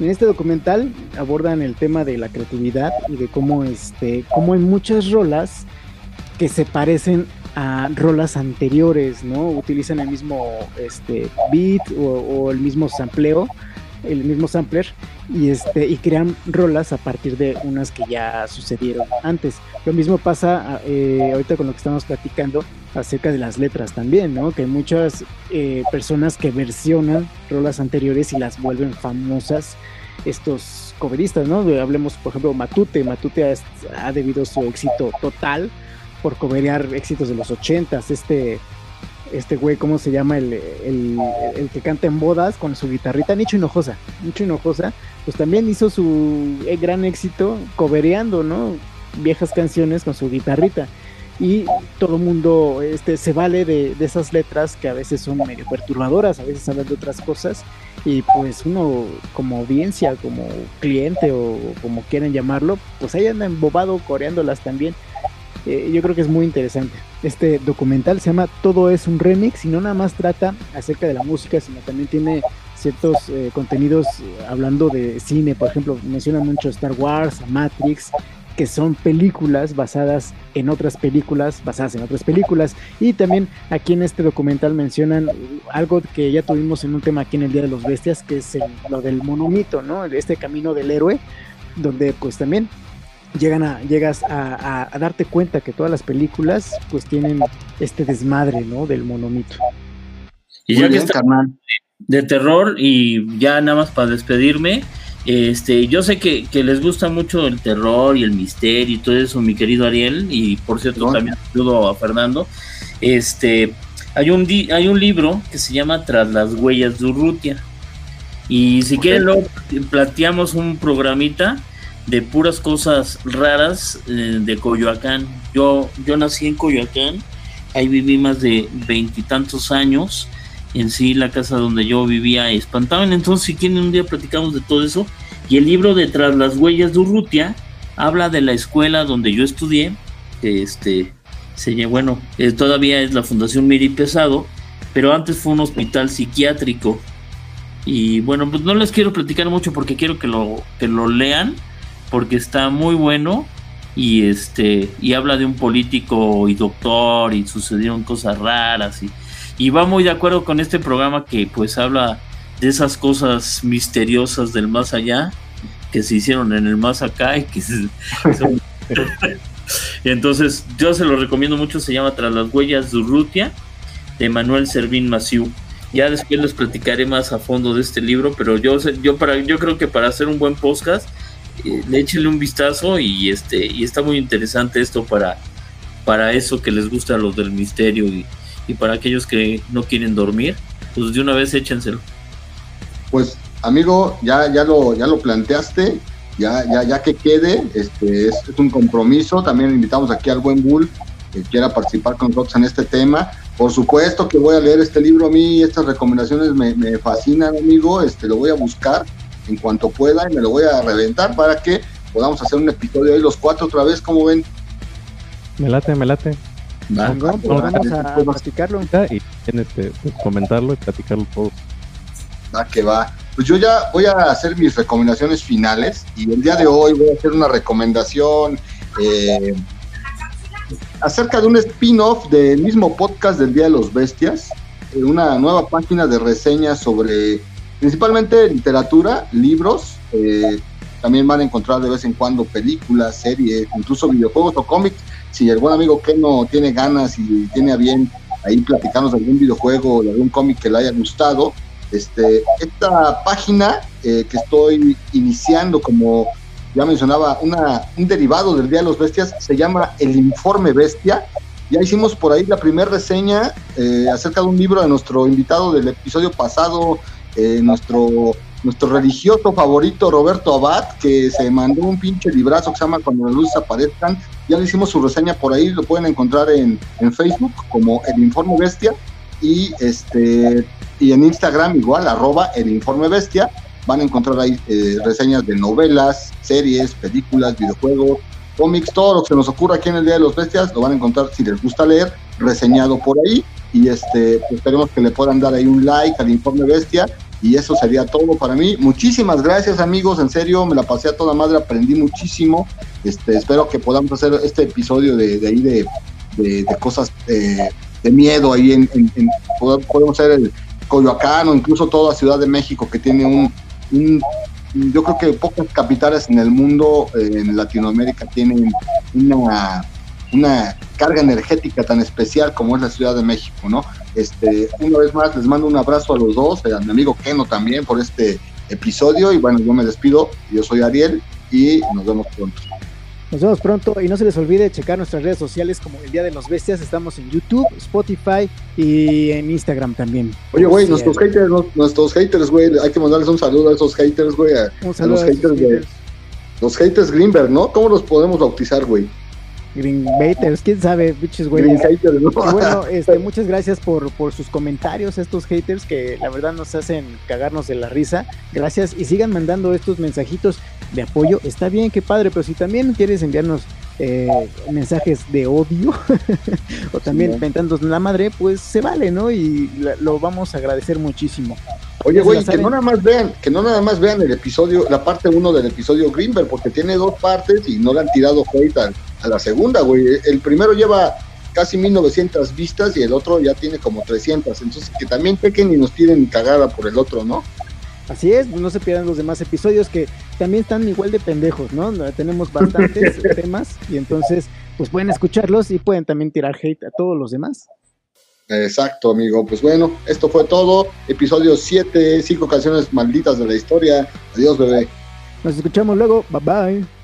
En este documental abordan el tema de la creatividad y de cómo, este, cómo hay muchas rolas que se parecen a rolas anteriores, ¿no? Utilizan el mismo este, beat o, el mismo sampleo, el mismo sampler y este y crean rolas a partir de unas que ya sucedieron antes. Lo mismo pasa eh, ahorita con lo que estamos platicando acerca de las letras también, ¿no? Que hay muchas eh, personas que versionan rolas anteriores y las vuelven famosas estos coveristas, ¿no? Hablemos, por ejemplo, Matute. Matute ha, ha debido su éxito total por coberear éxitos de los ochentas, este este güey, ¿cómo se llama? El, el, que canta en bodas con su guitarrita, Nicho Hinojosa. Nicho Hinojosa, pues también hizo su eh, gran éxito cobereando, ¿no? Viejas canciones con su guitarrita. Y todo el mundo este, se vale de, de, esas letras que a veces son medio perturbadoras, a veces hablan de otras cosas. Y pues uno, como audiencia, como cliente o como quieran llamarlo, pues ahí anda embobado coreándolas también. Eh, yo creo que es muy interesante. Este documental se llama Todo es un remix y no nada más trata acerca de la música, sino también tiene ciertos eh, contenidos eh, hablando de cine, por ejemplo, menciona mucho Star Wars, Matrix, que son películas basadas en otras películas, basadas en otras películas. Y también aquí en este documental mencionan algo que ya tuvimos en un tema aquí en el Día de los Bestias, que es lo del monomito, ¿no? Este camino del héroe, donde pues también llegan a, llegas a, darte cuenta que todas las películas pues tienen este desmadre, ¿no? Del monomito. Y ya que está de terror y ya nada más para despedirme, este, yo sé que, les gusta mucho el terror y el misterio y todo eso, mi querido Ariel, y por cierto también saludo a Fernando. Este, hay un hay un libro que se llama Tras las huellas de Urrutia. Y si quieren lo planteamos un programita de puras cosas raras eh, de Coyoacán. Yo, yo nací en Coyoacán, ahí viví más de veintitantos años. En sí, la casa donde yo vivía espantaban. Entonces, si quieren, un día platicamos de todo eso. Y el libro de Tras las huellas de Urrutia habla de la escuela donde yo estudié. Este, se, bueno, todavía es la Fundación Miri Pesado, pero antes fue un hospital psiquiátrico. Y bueno, pues no les quiero platicar mucho porque quiero que lo, que lo lean porque está muy bueno y este y habla de un político y doctor y sucedieron cosas raras y, y va muy de acuerdo con este programa que pues habla de esas cosas misteriosas del más allá que se hicieron en el más acá y que entonces yo se lo recomiendo mucho se llama Tras las huellas de Urrutia de Manuel Servín Maciú. Ya después les platicaré más a fondo de este libro pero yo yo para yo creo que para hacer un buen podcast le échenle un vistazo y este y está muy interesante esto para para eso que les gusta los del misterio y, para aquellos que no quieren dormir pues de una vez échenselo. Pues amigo ya ya lo ya lo planteaste ya ya ya que quede este es, un compromiso. También invitamos aquí al buen Bull que quiera participar con nosotros en este tema. Por supuesto que voy a leer este libro. A mí estas recomendaciones me, me fascinan amigo. Este lo voy a buscar en cuanto pueda y me lo voy a reventar para que podamos hacer un episodio de los cuatro otra vez, como ven? Me late, me late. vamos a platicarlo. Y este, pues, comentarlo y platicarlo todo. Va que va. Pues yo ya voy a hacer mis recomendaciones finales y el día de hoy voy a hacer una recomendación eh, acerca de un spin-off del mismo podcast del Día de los Bestias, eh, una nueva página de reseñas sobre principalmente literatura, libros, eh, también van a encontrar de vez en cuando películas, series, incluso videojuegos o cómics. Si buen amigo Ken no tiene ganas y tiene a bien ahí platicarnos de algún videojuego o de algún cómic que le haya gustado, este, esta página eh, que estoy iniciando como ya mencionaba, una, un derivado del Día de los Bestias, se llama El Informe Bestia. Ya hicimos por ahí la primera reseña eh, acerca de un libro de nuestro invitado del episodio pasado, eh, nuestro, nuestro religioso favorito Roberto Abad, que se mandó un pinche librazo que se llama Cuando las luces aparezcan. Ya le hicimos su reseña por ahí, lo pueden encontrar en, en Facebook como El Informe Bestia y este y en Instagram igual, arroba El Informe Bestia. Van a encontrar ahí eh, reseñas de novelas, series, películas, videojuegos, cómics, todo lo que se nos ocurra aquí en el Día de los Bestias, lo van a encontrar si les gusta leer, reseñado por ahí. Y este, pues, esperemos que le puedan dar ahí un like al informe Bestia. Y eso sería todo para mí. Muchísimas gracias, amigos. En serio, me la pasé a toda madre, aprendí muchísimo. Este, espero que podamos hacer este episodio de, ahí de, de, cosas de miedo ahí en, podemos ser el Coyoacán o incluso toda Ciudad de México que tiene un, yo creo que pocas capitales en el mundo, eh, en Latinoamérica, tienen una, una carga energética tan especial como es la Ciudad de México, ¿no? Este, una vez más les mando un abrazo a los dos, a mi amigo Keno también por este episodio y bueno, yo me despido, yo soy Ariel y nos vemos pronto. Nos vemos pronto y no se les olvide checar nuestras redes sociales como El Día de los Bestias. Estamos en YouTube, Spotify y en Instagram también. Oye, güey, nuestros haters, nuestros haters, güey, hay que mandarles un saludo a esos haters, güey. A, a los haters, de, los haters Greenberg, ¿no? ¿Cómo los podemos bautizar, güey? Green Haters, quién sabe, bichos güey. Bueno, este, muchas gracias por, por sus comentarios, estos haters que la verdad nos hacen cagarnos de la risa. Gracias y sigan mandando estos mensajitos de apoyo. Está bien, qué padre, pero si también quieres enviarnos eh, mensajes de odio o también sí, la madre, pues se vale, ¿no? Y lo vamos a agradecer muchísimo. Oye, güey, que no nada más vean, que no nada más vean el episodio, la parte 1 del episodio Greenberg, porque tiene dos partes y no le han tirado hate a, la segunda, güey. El primero lleva casi 1900 vistas y el otro ya tiene como 300. Entonces, que también pequen y nos tiren cagada por el otro, ¿no? Así es, no se pierdan los demás episodios que también están igual de pendejos, ¿no? Tenemos bastantes temas y entonces, pues pueden escucharlos y pueden también tirar hate a todos los demás. Exacto, amigo. Pues bueno, esto fue todo. Episodio 7, cinco canciones malditas de la historia. Adiós, bebé. Nos escuchamos luego. Bye bye.